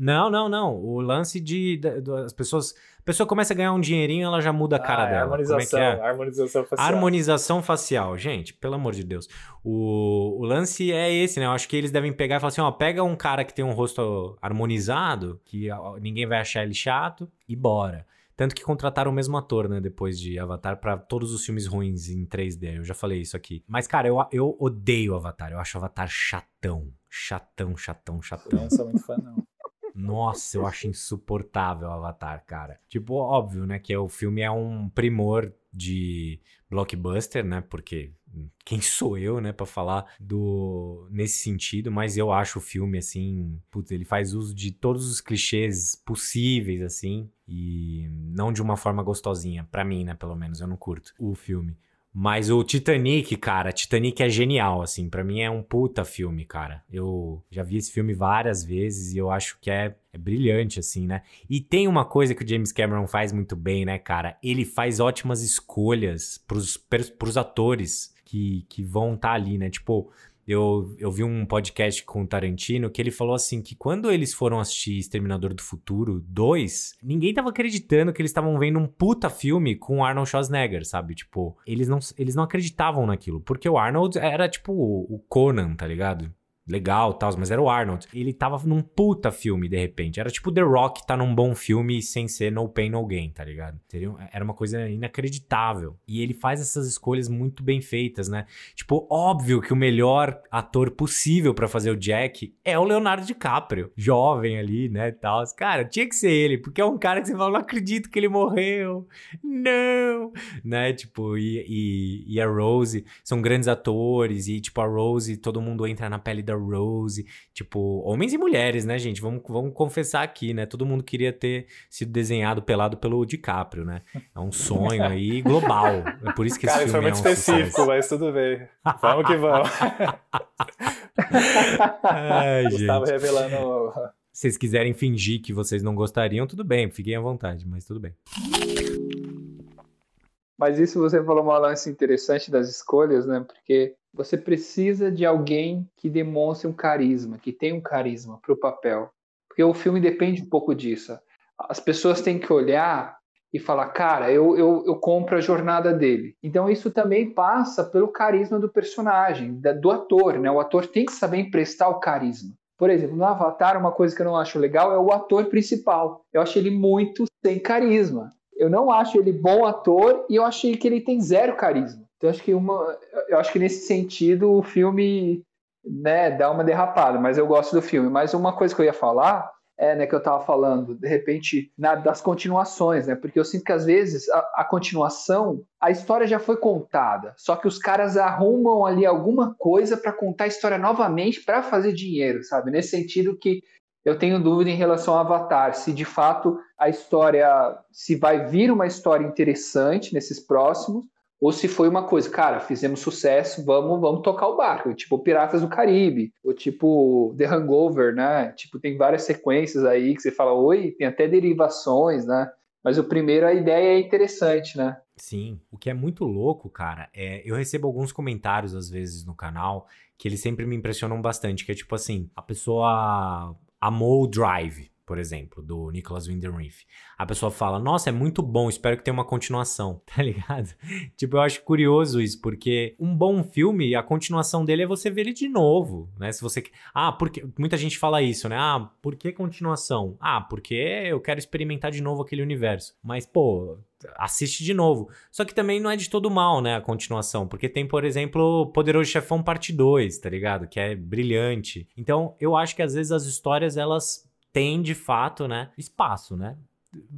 Não, não, não. O lance de, de, de, as pessoas a pessoa começa a ganhar um dinheirinho, ela já muda a cara ah, é dela. Harmonização, Como é que é? harmonização facial. Harmonização facial. Gente, pelo amor de Deus. O, o lance é esse, né? Eu acho que eles devem pegar e falar assim, ó, pega um cara que tem um rosto harmonizado, que ninguém vai achar ele chato, e bora. Tanto que contrataram o mesmo ator, né, depois de Avatar, para todos os filmes ruins em 3D. Eu já falei isso aqui. Mas, cara, eu, eu odeio Avatar. Eu acho Avatar chatão. Chatão, chatão, chatão. Eu não sou muito fã, não. Nossa, eu acho insuportável Avatar, cara. Tipo, óbvio, né? Que o filme é um primor de blockbuster, né? Porque quem sou eu, né, para falar do nesse sentido, mas eu acho o filme assim, putz, ele faz uso de todos os clichês possíveis assim e não de uma forma gostosinha, para mim, né, pelo menos eu não curto o filme. Mas o Titanic, cara, Titanic é genial, assim. para mim é um puta filme, cara. Eu já vi esse filme várias vezes e eu acho que é, é brilhante, assim, né? E tem uma coisa que o James Cameron faz muito bem, né, cara? Ele faz ótimas escolhas pros, pros atores que, que vão estar tá ali, né? Tipo, eu, eu vi um podcast com o Tarantino que ele falou assim que quando eles foram assistir Exterminador do Futuro 2, ninguém tava acreditando que eles estavam vendo um puta filme com Arnold Schwarzenegger, sabe? Tipo, eles não, eles não acreditavam naquilo, porque o Arnold era tipo o Conan, tá ligado? Legal tal, mas era o Arnold. Ele tava num puta filme, de repente. Era tipo The Rock tá num bom filme sem ser No Pain No Gain, tá ligado? Era uma coisa inacreditável. E ele faz essas escolhas muito bem feitas, né? Tipo, óbvio que o melhor ator possível para fazer o Jack é o Leonardo DiCaprio. Jovem ali, né, tal. Cara, tinha que ser ele, porque é um cara que você fala, não acredito que ele morreu. Não! Né, tipo, e, e, e a Rose são grandes atores e, tipo, a Rose, todo mundo entra na pele da Rose, tipo, homens e mulheres, né, gente? Vamos, vamos confessar aqui, né? Todo mundo queria ter sido desenhado pelado pelo DiCaprio, né? É um sonho aí global. É por isso que Cara, esse filme foi muito é um específico, sucesso. mas tudo bem. Vamos que vamos. Ai, Gustavo gente. revelando. Se vocês quiserem fingir que vocês não gostariam, tudo bem, fiquem à vontade, mas tudo bem. Mas isso você falou uma lance interessante das escolhas, né? Porque você precisa de alguém que demonstre um carisma, que tenha um carisma para o papel. Porque o filme depende um pouco disso. As pessoas têm que olhar e falar, cara, eu, eu, eu compro a jornada dele. Então isso também passa pelo carisma do personagem, da, do ator, né? O ator tem que saber emprestar o carisma. Por exemplo, no Avatar, uma coisa que eu não acho legal é o ator principal. Eu acho ele muito sem carisma eu não acho ele bom ator e eu achei que ele tem zero carisma. Então acho que uma, eu acho que nesse sentido o filme, né, dá uma derrapada, mas eu gosto do filme. Mas uma coisa que eu ia falar é, né, que eu estava falando, de repente, na, das continuações, né? Porque eu sinto que às vezes a, a, continuação, a história já foi contada, só que os caras arrumam ali alguma coisa para contar a história novamente para fazer dinheiro, sabe? Nesse sentido que eu tenho dúvida em relação ao Avatar, se de fato a história, se vai vir uma história interessante nesses próximos, ou se foi uma coisa, cara, fizemos sucesso, vamos, vamos tocar o barco, tipo Piratas do Caribe, ou tipo The Hangover, né? Tipo, tem várias sequências aí que você fala, oi, tem até derivações, né? Mas o primeiro, a ideia é interessante, né? Sim, o que é muito louco, cara, é eu recebo alguns comentários às vezes no canal que eles sempre me impressionam bastante, que é tipo assim, a pessoa amou o Drive, por exemplo, do Nicholas Winding. A pessoa fala, nossa, é muito bom, espero que tenha uma continuação, tá ligado? tipo, eu acho curioso isso, porque um bom filme, a continuação dele é você ver ele de novo, né? Se você... Ah, porque... Muita gente fala isso, né? Ah, por que continuação? Ah, porque eu quero experimentar de novo aquele universo. Mas, pô, assiste de novo. Só que também não é de todo mal, né, a continuação, porque tem, por exemplo, Poderoso Chefão Parte 2, tá ligado? Que é brilhante. Então, eu acho que às vezes as histórias elas têm de fato, né, espaço, né?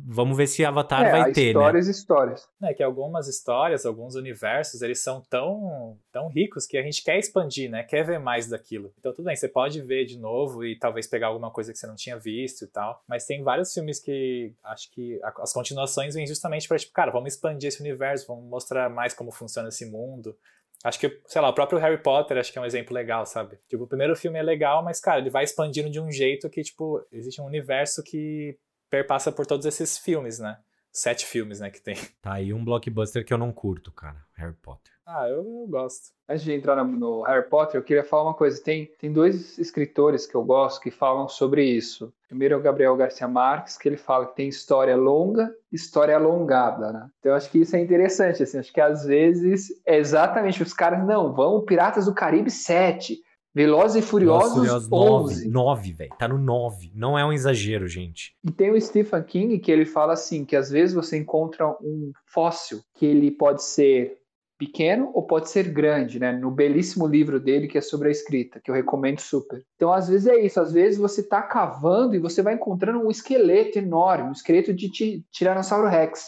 Vamos ver se Avatar é, vai ter, histórias, né? Histórias, É que algumas histórias, alguns universos, eles são tão, tão ricos que a gente quer expandir, né? Quer ver mais daquilo. Então tudo bem, você pode ver de novo e talvez pegar alguma coisa que você não tinha visto e tal. Mas tem vários filmes que acho que as continuações vêm justamente para tipo, cara, vamos expandir esse universo, vamos mostrar mais como funciona esse mundo. Acho que, sei lá, o próprio Harry Potter acho que é um exemplo legal, sabe? Tipo, o primeiro filme é legal, mas, cara, ele vai expandindo de um jeito que, tipo, existe um universo que perpassa por todos esses filmes, né? Sete filmes, né, que tem. Tá aí um blockbuster que eu não curto, cara. Harry Potter. Ah, eu, eu gosto. Antes de entrar no, Harry Potter, eu queria falar uma coisa. Tem, tem dois escritores que eu gosto que falam sobre isso. Primeiro é o Gabriel Garcia Marques, que ele fala que tem história longa história alongada, né? Então eu acho que isso é interessante, assim. Acho que às vezes é exatamente os caras, não, vamos Piratas do Caribe 7 Velozes e Furiosos, Velozes 11. 9, velho. Tá no 9. Não é um exagero, gente. E tem o Stephen King que ele fala assim, que às vezes você encontra um fóssil que ele pode ser pequeno ou pode ser grande, né? No belíssimo livro dele que é sobre a escrita, que eu recomendo super. Então, às vezes é isso, às vezes você tá cavando e você vai encontrando um esqueleto enorme, um esqueleto de Tiranossauro Rex.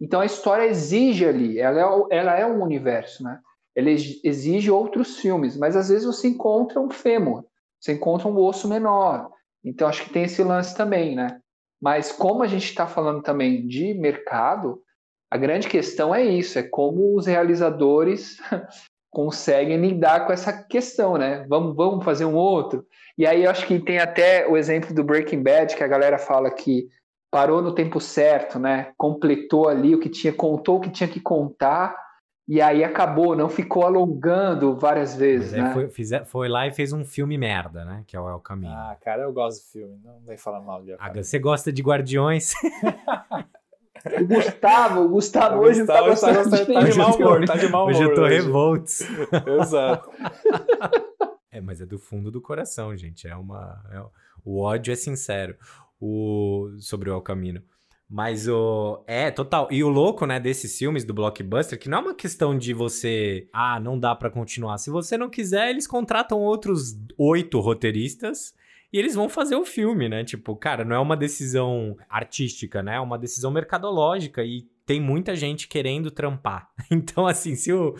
Então a história exige ali, ela é, ela é um universo, né? ele exige outros filmes, mas às vezes você encontra um fêmur, você encontra um osso menor. Então acho que tem esse lance também, né? Mas como a gente está falando também de mercado, a grande questão é isso, é como os realizadores conseguem lidar com essa questão, né? Vamos, vamos fazer um outro. E aí eu acho que tem até o exemplo do Breaking Bad, que a galera fala que parou no tempo certo, né? Completou ali o que tinha, contou o que tinha que contar e aí acabou, não ficou alongando várias vezes, né? Foi, fiz, foi, lá e fez um filme merda, né? Que é o El Caminho. Ah, cara, eu gosto do filme, não vai falar mal de ah, Você gosta de Guardiões? O Gustavo, o Gustavo o hoje Gustavo tá gostando tá, tá de mau humor, tá de mau humor. Hoje eu tô revoltos. Exato. É, mas é do fundo do coração, gente. É uma. É, o ódio é sincero o, sobre o El Camino. Mas o. É, total. E o louco, né, desses filmes do blockbuster, que não é uma questão de você. Ah, não dá para continuar. Se você não quiser, eles contratam outros oito roteiristas e eles vão fazer o filme, né? Tipo, cara, não é uma decisão artística, né? É uma decisão mercadológica e tem muita gente querendo trampar. Então, assim, se o.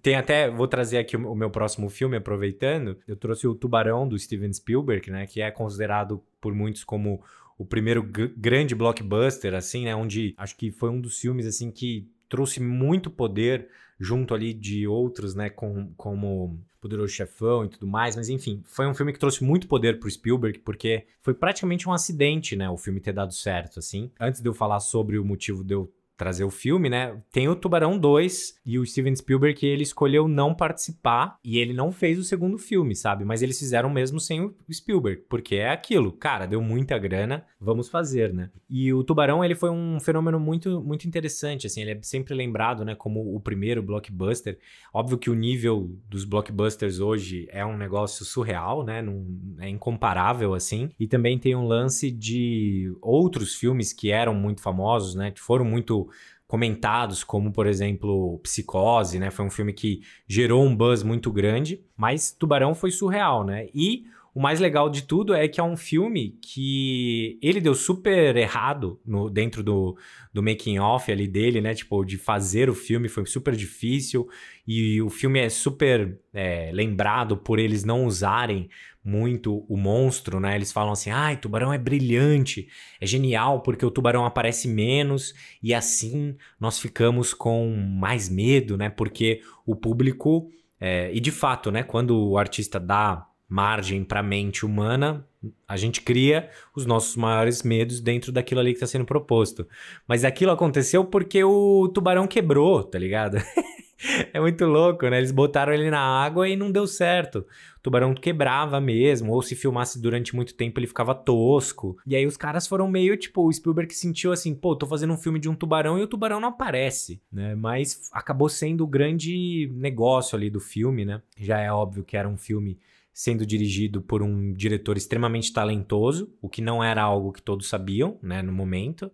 Tem até. Vou trazer aqui o meu próximo filme, aproveitando. Eu trouxe o Tubarão do Steven Spielberg, né? Que é considerado por muitos como o primeiro grande blockbuster, assim, né? Onde acho que foi um dos filmes, assim, que trouxe muito poder junto ali de outros, né? Com, como Poderoso Chefão e tudo mais. Mas, enfim, foi um filme que trouxe muito poder pro Spielberg, porque foi praticamente um acidente, né? O filme ter dado certo, assim. Antes de eu falar sobre o motivo de eu trazer o filme, né? Tem o Tubarão 2 e o Steven Spielberg que ele escolheu não participar e ele não fez o segundo filme, sabe? Mas eles fizeram mesmo sem o Spielberg, porque é aquilo, cara, deu muita grana, vamos fazer, né? E o Tubarão, ele foi um fenômeno muito muito interessante, assim, ele é sempre lembrado, né, como o primeiro blockbuster. Óbvio que o nível dos blockbusters hoje é um negócio surreal, né? Não, é incomparável assim. E também tem um lance de outros filmes que eram muito famosos, né, que foram muito comentados, como por exemplo Psicose, né? Foi um filme que gerou um buzz muito grande, mas Tubarão foi surreal, né? E o mais legal de tudo é que é um filme que ele deu super errado no, dentro do, do making off ali dele, né? Tipo, de fazer o filme foi super difícil e o filme é super é, lembrado por eles não usarem muito o monstro, né? Eles falam assim: ai, tubarão é brilhante, é genial porque o tubarão aparece menos e assim nós ficamos com mais medo, né? Porque o público. É, e de fato, né? Quando o artista dá margem para a mente humana, a gente cria os nossos maiores medos dentro daquilo ali que está sendo proposto. Mas aquilo aconteceu porque o tubarão quebrou, tá ligado? é muito louco, né? Eles botaram ele na água e não deu certo. Tubarão quebrava mesmo, ou se filmasse durante muito tempo ele ficava tosco. E aí os caras foram meio tipo, o Spielberg sentiu assim, pô, tô fazendo um filme de um tubarão e o tubarão não aparece, né? Mas acabou sendo o grande negócio ali do filme, né? Já é óbvio que era um filme sendo dirigido por um diretor extremamente talentoso, o que não era algo que todos sabiam, né, no momento.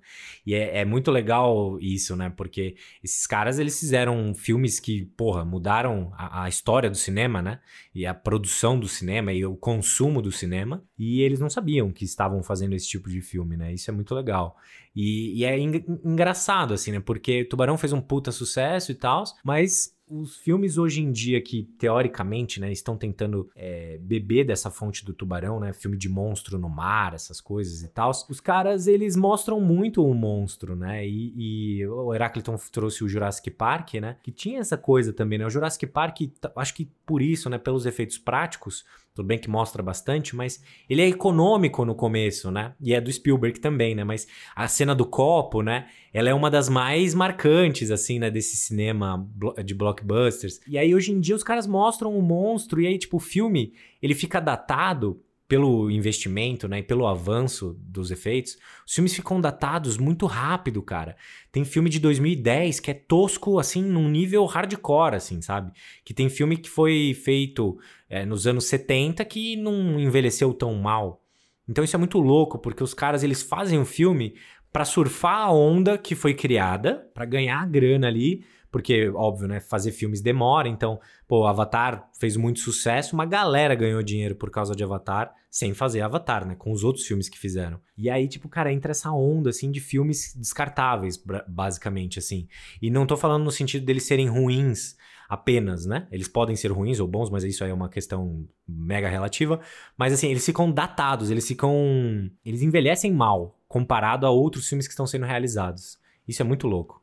E é, é, muito legal isso, né, porque esses caras, eles fizeram filmes que, porra, mudaram a, a, história do cinema, né, e a produção do cinema e o consumo do cinema, e eles não sabiam que estavam fazendo esse tipo de filme, né, isso é muito legal. E, e é engraçado, assim, né, porque Tubarão fez um puta sucesso e tal, mas os filmes hoje em dia que, teoricamente, né, estão tentando é, beber dessa fonte do tubarão, né? Filme de monstro no mar, essas coisas e tal. Os caras, eles mostram muito o monstro, né? E, e o Heracliton trouxe o Jurassic Park, né? Que tinha essa coisa também, né? O Jurassic Park, acho que por isso, né? Pelos efeitos práticos, tudo bem que mostra bastante, mas ele é econômico no começo, né? E é do Spielberg também, né? Mas a cena do copo, né? Ela é uma das mais marcantes, assim, né? Desse cinema de blockbusters. E aí, hoje em dia, os caras mostram o monstro, e aí, tipo, o filme, ele fica datado pelo investimento, né, e pelo avanço dos efeitos, os filmes ficam datados muito rápido, cara. Tem filme de 2010 que é tosco, assim, num nível hardcore, assim, sabe? Que tem filme que foi feito é, nos anos 70 que não envelheceu tão mal. Então isso é muito louco, porque os caras, eles fazem um filme para surfar a onda que foi criada, para ganhar grana ali, porque, óbvio, né? Fazer filmes demora. Então, pô, Avatar fez muito sucesso. Uma galera ganhou dinheiro por causa de Avatar, sem fazer Avatar, né? Com os outros filmes que fizeram. E aí, tipo, cara, entra essa onda, assim, de filmes descartáveis, basicamente, assim. E não tô falando no sentido deles serem ruins apenas, né? Eles podem ser ruins ou bons, mas isso aí é uma questão mega relativa. Mas assim, eles ficam datados, eles ficam. Eles envelhecem mal comparado a outros filmes que estão sendo realizados. Isso é muito louco.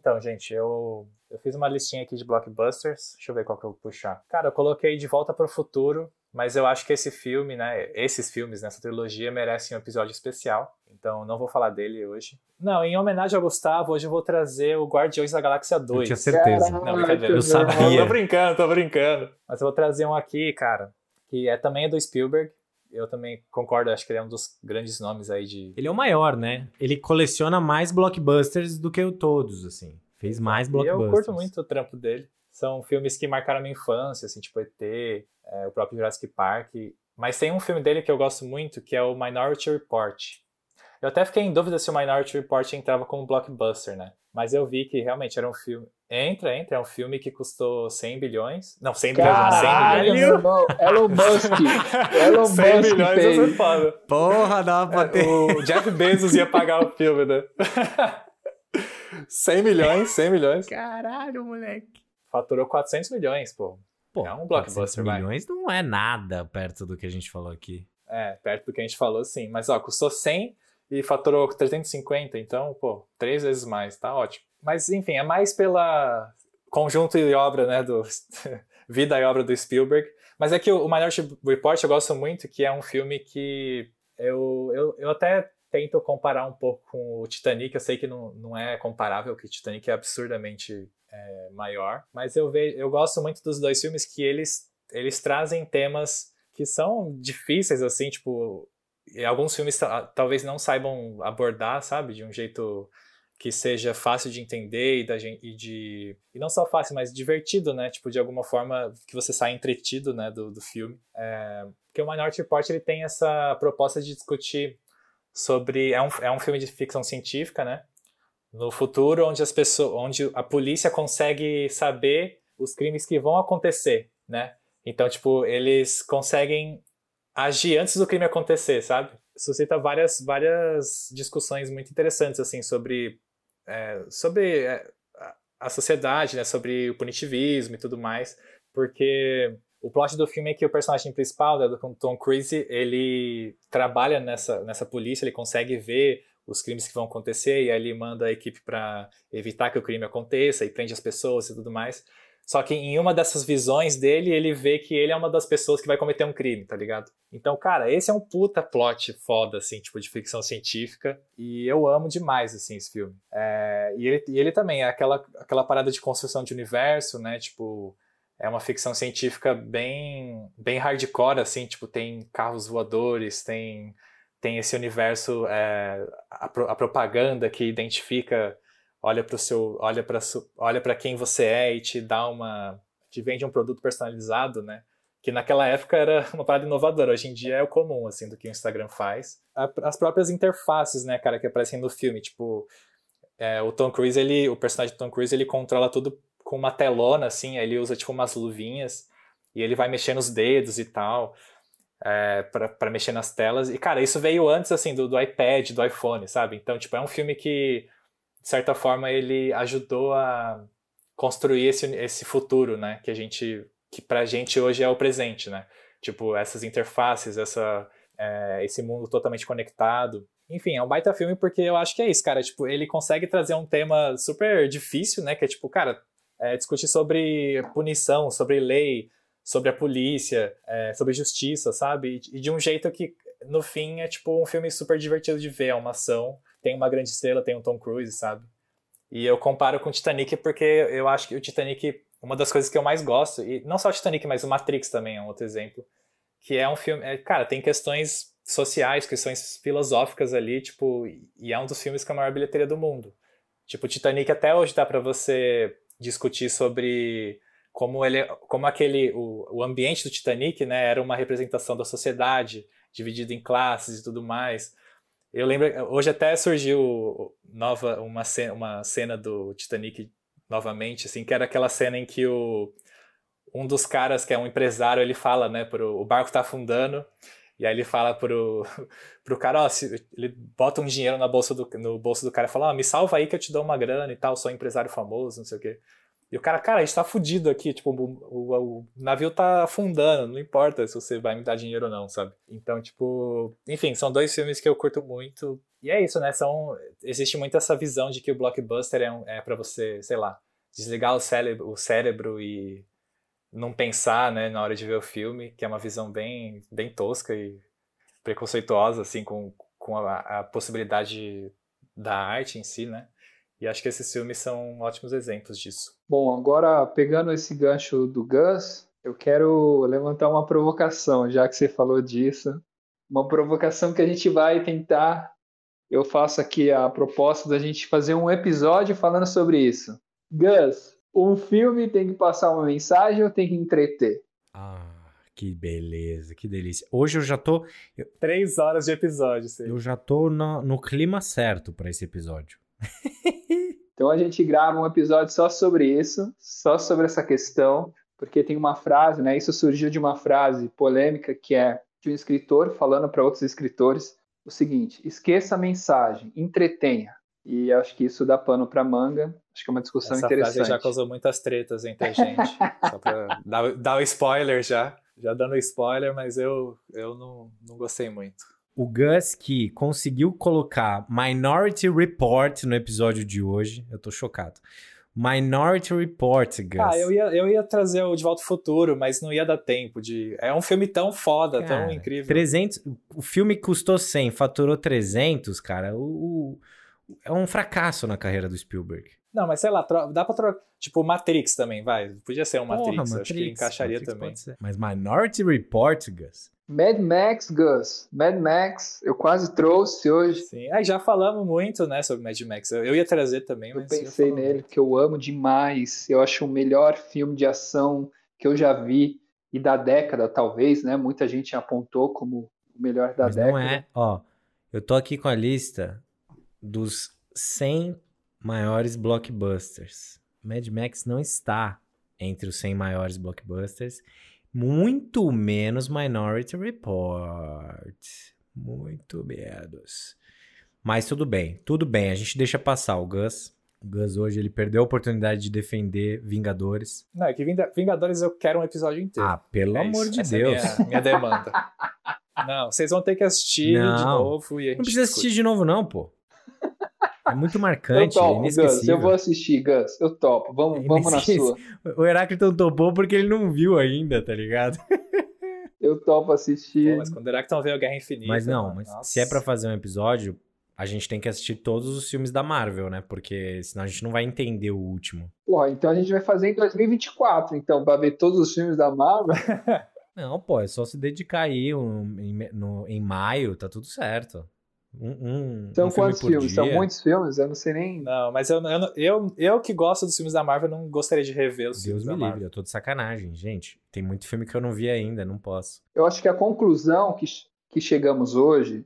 Então, gente, eu, eu fiz uma listinha aqui de blockbusters. Deixa eu ver qual que eu vou puxar. Cara, eu coloquei De Volta para o Futuro, mas eu acho que esse filme, né, esses filmes nessa trilogia merecem um episódio especial. Então, não vou falar dele hoje. Não, em homenagem ao Gustavo, hoje eu vou trazer o Guardiões da Galáxia 2. Eu tinha certeza. Não, brincadeira. Eu sabia. Tô brincando, tô brincando. Mas eu vou trazer um aqui, cara, que é também do Spielberg, eu também concordo, acho que ele é um dos grandes nomes aí de. Ele é o maior, né? Ele coleciona mais blockbusters do que todos, assim. Fez mais blockbusters. E eu curto muito o trampo dele. São filmes que marcaram a minha infância, assim, tipo ET, é, o próprio Jurassic Park. Mas tem um filme dele que eu gosto muito, que é o Minority Report. Eu até fiquei em dúvida se o Minority Report entrava como blockbuster, né? Mas eu vi que realmente era um filme. Entra, entra, é um filme que custou 100 bilhões. Não, 100 Caralho, bilhões, 100 milhões. Elon Musk. Elon 100 Musk bilhões fez. é foda. Porra, dá pra ter. O Jeff Bezos ia pagar o filme, né? 100 milhões, 100 milhões. Caralho, moleque. Faturou 400 milhões, pô. Pô, é um blockbuster, vai. milhões não é nada perto do que a gente falou aqui. É, perto do que a gente falou, sim. Mas, ó, custou 100 e faturou 350, então, pô, três vezes mais, tá ótimo. Mas, enfim, é mais pela conjunto e obra, né, do vida e obra do Spielberg. Mas é que o Minority Report eu gosto muito, que é um filme que eu, eu, eu até tento comparar um pouco com o Titanic. Eu sei que não, não é comparável, que o Titanic é absurdamente é, maior, mas eu, vejo, eu gosto muito dos dois filmes que eles, eles trazem temas que são difíceis, assim, tipo, alguns filmes talvez não saibam abordar, sabe, de um jeito que seja fácil de entender e, da gente, e de e não só fácil, mas divertido, né? Tipo de alguma forma que você sai entretido, né, do, do filme. É, porque o Minority Report ele tem essa proposta de discutir sobre é um, é um filme de ficção científica, né? No futuro, onde as pessoas, onde a polícia consegue saber os crimes que vão acontecer, né? Então, tipo, eles conseguem agir antes do crime acontecer, sabe? Suscita várias, várias discussões muito interessantes, assim, sobre é, sobre é, a sociedade, né, sobre o punitivismo e tudo mais, porque o plot do filme é que o personagem principal, né, do Tom Cruise, ele trabalha nessa, nessa polícia, ele consegue ver os crimes que vão acontecer e aí ele manda a equipe para evitar que o crime aconteça e prende as pessoas e tudo mais. Só que em uma dessas visões dele, ele vê que ele é uma das pessoas que vai cometer um crime, tá ligado? Então, cara, esse é um puta plot foda, assim, tipo, de ficção científica. E eu amo demais, assim, esse filme. É, e, ele, e ele também é aquela, aquela parada de construção de universo, né? Tipo, é uma ficção científica bem, bem hardcore, assim, tipo, tem carros voadores, tem, tem esse universo, é, a, a propaganda que identifica olha para o seu, olha para olha para quem você é e te dá uma, te vende um produto personalizado, né? Que naquela época era uma parada inovadora. Hoje em dia é o comum, assim, do que o Instagram faz. As próprias interfaces, né, cara, que aparecem no filme, tipo, é, o Tom Cruise, ele, o personagem do Tom Cruise, ele controla tudo com uma telona, assim, ele usa tipo umas luvinhas e ele vai mexendo os dedos e tal. É, para mexer nas telas. E, cara, isso veio antes, assim, do, do iPad, do iPhone, sabe? Então, tipo, é um filme que de certa forma, ele ajudou a construir esse, esse futuro, né? Que a gente, que pra gente hoje é o presente, né? Tipo, essas interfaces, essa, é, esse mundo totalmente conectado. Enfim, é um baita filme porque eu acho que é isso, cara. Tipo, ele consegue trazer um tema super difícil, né? Que é tipo, cara, é, discutir sobre punição, sobre lei, sobre a polícia, é, sobre justiça, sabe? E de um jeito que, no fim, é tipo um filme super divertido de ver, é uma ação tem uma grande estrela, tem o Tom Cruise, sabe? E eu comparo com o Titanic porque eu acho que o Titanic, uma das coisas que eu mais gosto, e não só o Titanic, mas o Matrix também é um outro exemplo, que é um filme, é, cara, tem questões sociais, questões filosóficas ali, tipo, e é um dos filmes com a maior bilheteria do mundo. Tipo, o Titanic até hoje dá para você discutir sobre como ele, como aquele, o, o ambiente do Titanic, né, era uma representação da sociedade, dividida em classes e tudo mais. Eu lembro, hoje até surgiu nova uma cena, uma cena do Titanic novamente, assim, que era aquela cena em que o um dos caras que é um empresário, ele fala, né, pro o barco tá afundando, e aí ele fala pro, pro cara, ó, se, ele bota um dinheiro na bolsa do, no bolso do cara e fala, ó, me salva aí que eu te dou uma grana e tal, sou um empresário famoso, não sei o quê. E o cara, cara, a gente tá fudido aqui, tipo, o, o, o, navio tá afundando, não importa se você vai me dar dinheiro ou não, sabe? Então, tipo, enfim, são dois filmes que eu curto muito. E é isso, né? São, existe muito essa visão de que o blockbuster é, um, é para você, sei lá, desligar o cérebro, o cérebro e não pensar, né, na hora de ver o filme, que é uma visão bem, bem tosca e preconceituosa, assim, com, com a, a possibilidade da arte em si, né? E acho que esses filmes são ótimos exemplos disso. Bom, agora pegando esse gancho do Gus, eu quero levantar uma provocação, já que você falou disso. Uma provocação que a gente vai tentar. Eu faço aqui a proposta da gente fazer um episódio falando sobre isso. Gus, um filme tem que passar uma mensagem ou tem que entreter? Ah, que beleza, que delícia. Hoje eu já tô. Três horas de episódio, sim. Eu já tô no, no clima certo para esse episódio. então a gente grava um episódio só sobre isso, só sobre essa questão, porque tem uma frase, né? Isso surgiu de uma frase polêmica que é de um escritor falando para outros escritores o seguinte: esqueça a mensagem, entretenha. E acho que isso dá pano para manga. Acho que é uma discussão Essa interessante. Frase já causou muitas tretas entre a gente. só para dar, dar o spoiler já. Já dando spoiler, mas eu, eu não, não gostei muito o Gus que conseguiu colocar Minority Report no episódio de hoje. Eu tô chocado. Minority Report, Gus. Ah, eu ia, eu ia trazer o De Volta ao Futuro, mas não ia dar tempo de... É um filme tão foda, Cara, tão incrível. 300, o filme custou 100, faturou 300, cara. O, o- é um fracasso na carreira do Spielberg. Não, mas sei lá, dá pra trocar... Tipo, Matrix também, vai. Podia ser um Matrix, Porra, eu acho que encaixaria Matrix também. Mas Minority Report, Gus. Mad Max, Gus. Mad Max, eu quase trouxe hoje. Sim, aí já falamos muito, né, sobre Mad Max. Eu, eu ia trazer também, Eu mas... já pensei nele, que eu amo demais. Eu acho o melhor filme de ação que eu já vi e da década, talvez, né? Muita gente apontou como o melhor da Mas década. não é, ó. Eu tô aqui com a lista dos 100 maiores blockbusters. Mad Max não está entre os 100 maiores blockbusters, muito menos Minority Report. Muito menos. Mas tudo bem, tudo bem, a gente deixa passar o Gus. O Gus hoje ele perdeu a oportunidade de defender Vingadores. Não, é que Vinga- Vingadores eu quero um episódio inteiro. Ah, pelo É amor isso, de é Deus. minha, minha demanda. Não, vocês vão ter que assistir de Não. novo e a gente Não precisa discute. assistir de novo não, pô. É muito Eu marcante, topo, Gus. inesquecível. Eu vou assistir, Gus. Eu topo. Vamos, É vamos na sua. O Heráclito topou porque ele não viu ainda, tá ligado? Eu topo assistir. Pô, mas quando o Heráclito vê a Guerra Infinita... Mas não, mas nossa. se é pra fazer um episódio, a gente tem que assistir todos os filmes da Marvel, né? Porque senão a gente não vai entender o último. Porra, então a gente vai fazer em 2024, então, pra ver todos os filmes da Marvel. Não, pô, é só se dedicar aí um- em, no- em maio, tá tudo certo. Um, um, São um filme quantos por filmes? São dia. muitos filmes? Eu não sei nem. Não, mas eu, eu, eu, eu que gosto dos filmes da Marvel não gostaria de rever os Deus filmes me da livre, Marvel. eu tô de sacanagem, gente. Tem muito filme que eu não vi ainda, não posso. Eu acho que a conclusão que, que chegamos hoje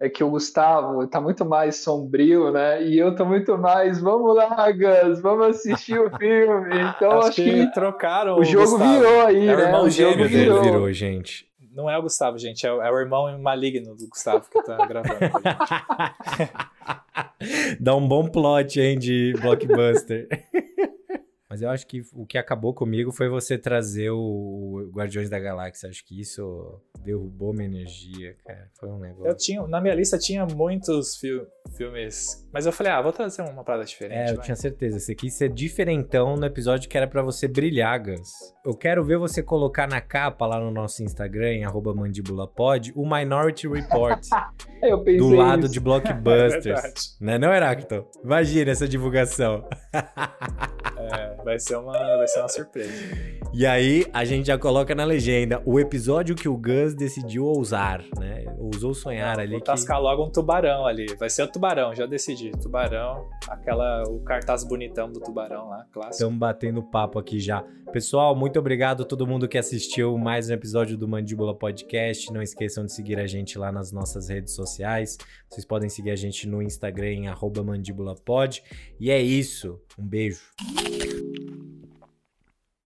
é que o Gustavo tá muito mais sombrio, né? E eu tô muito mais, vamos lá, Gus, vamos assistir o filme. Então acho, que, trocaram o jogo Gustavo. virou aí, É o né? irmão O jogo gêmeo dele, virou. virou, gente. Não é o Gustavo, gente, é o, é o irmão maligno do Gustavo que tá gravando. Dá um bom plot, hein, de blockbuster. Mas eu acho que o que acabou comigo foi você trazer o Guardiões da Galáxia. Acho que isso derrubou minha energia, cara. Foi um Eu negócio. tinha, na minha lista tinha muitos fi- filmes, mas eu falei, ah, vou trazer uma parada diferente. É, eu vai. tinha certeza. Você quis ser diferentão no episódio que era pra você brilhar, Gus. Eu quero ver você colocar na capa lá no nosso Instagram, em arroba mandíbulapod, o Minority Report, Eu pensei do lado nisso. de É blockbusters. é não, Heráclito? Imagina essa divulgação. É, vai ser uma, vai ser uma surpresa. E aí, a gente já coloca na legenda o episódio que o Gus decidiu ousar, né? Ousou sonhar ali Vou que... tascar logo um tubarão ali. Vai ser o tubarão, já decidi. Tubarão, aquela, o cartaz bonitão do tubarão lá, clássico. Estamos batendo papo aqui já. Pessoal, muito obrigado a todo mundo que assistiu mais um episódio do Mandíbula Podcast. Não esqueçam de seguir a gente lá nas nossas redes sociais. Vocês podem seguir a gente no Instagram em mandíbulapod. E é isso. Um beijo.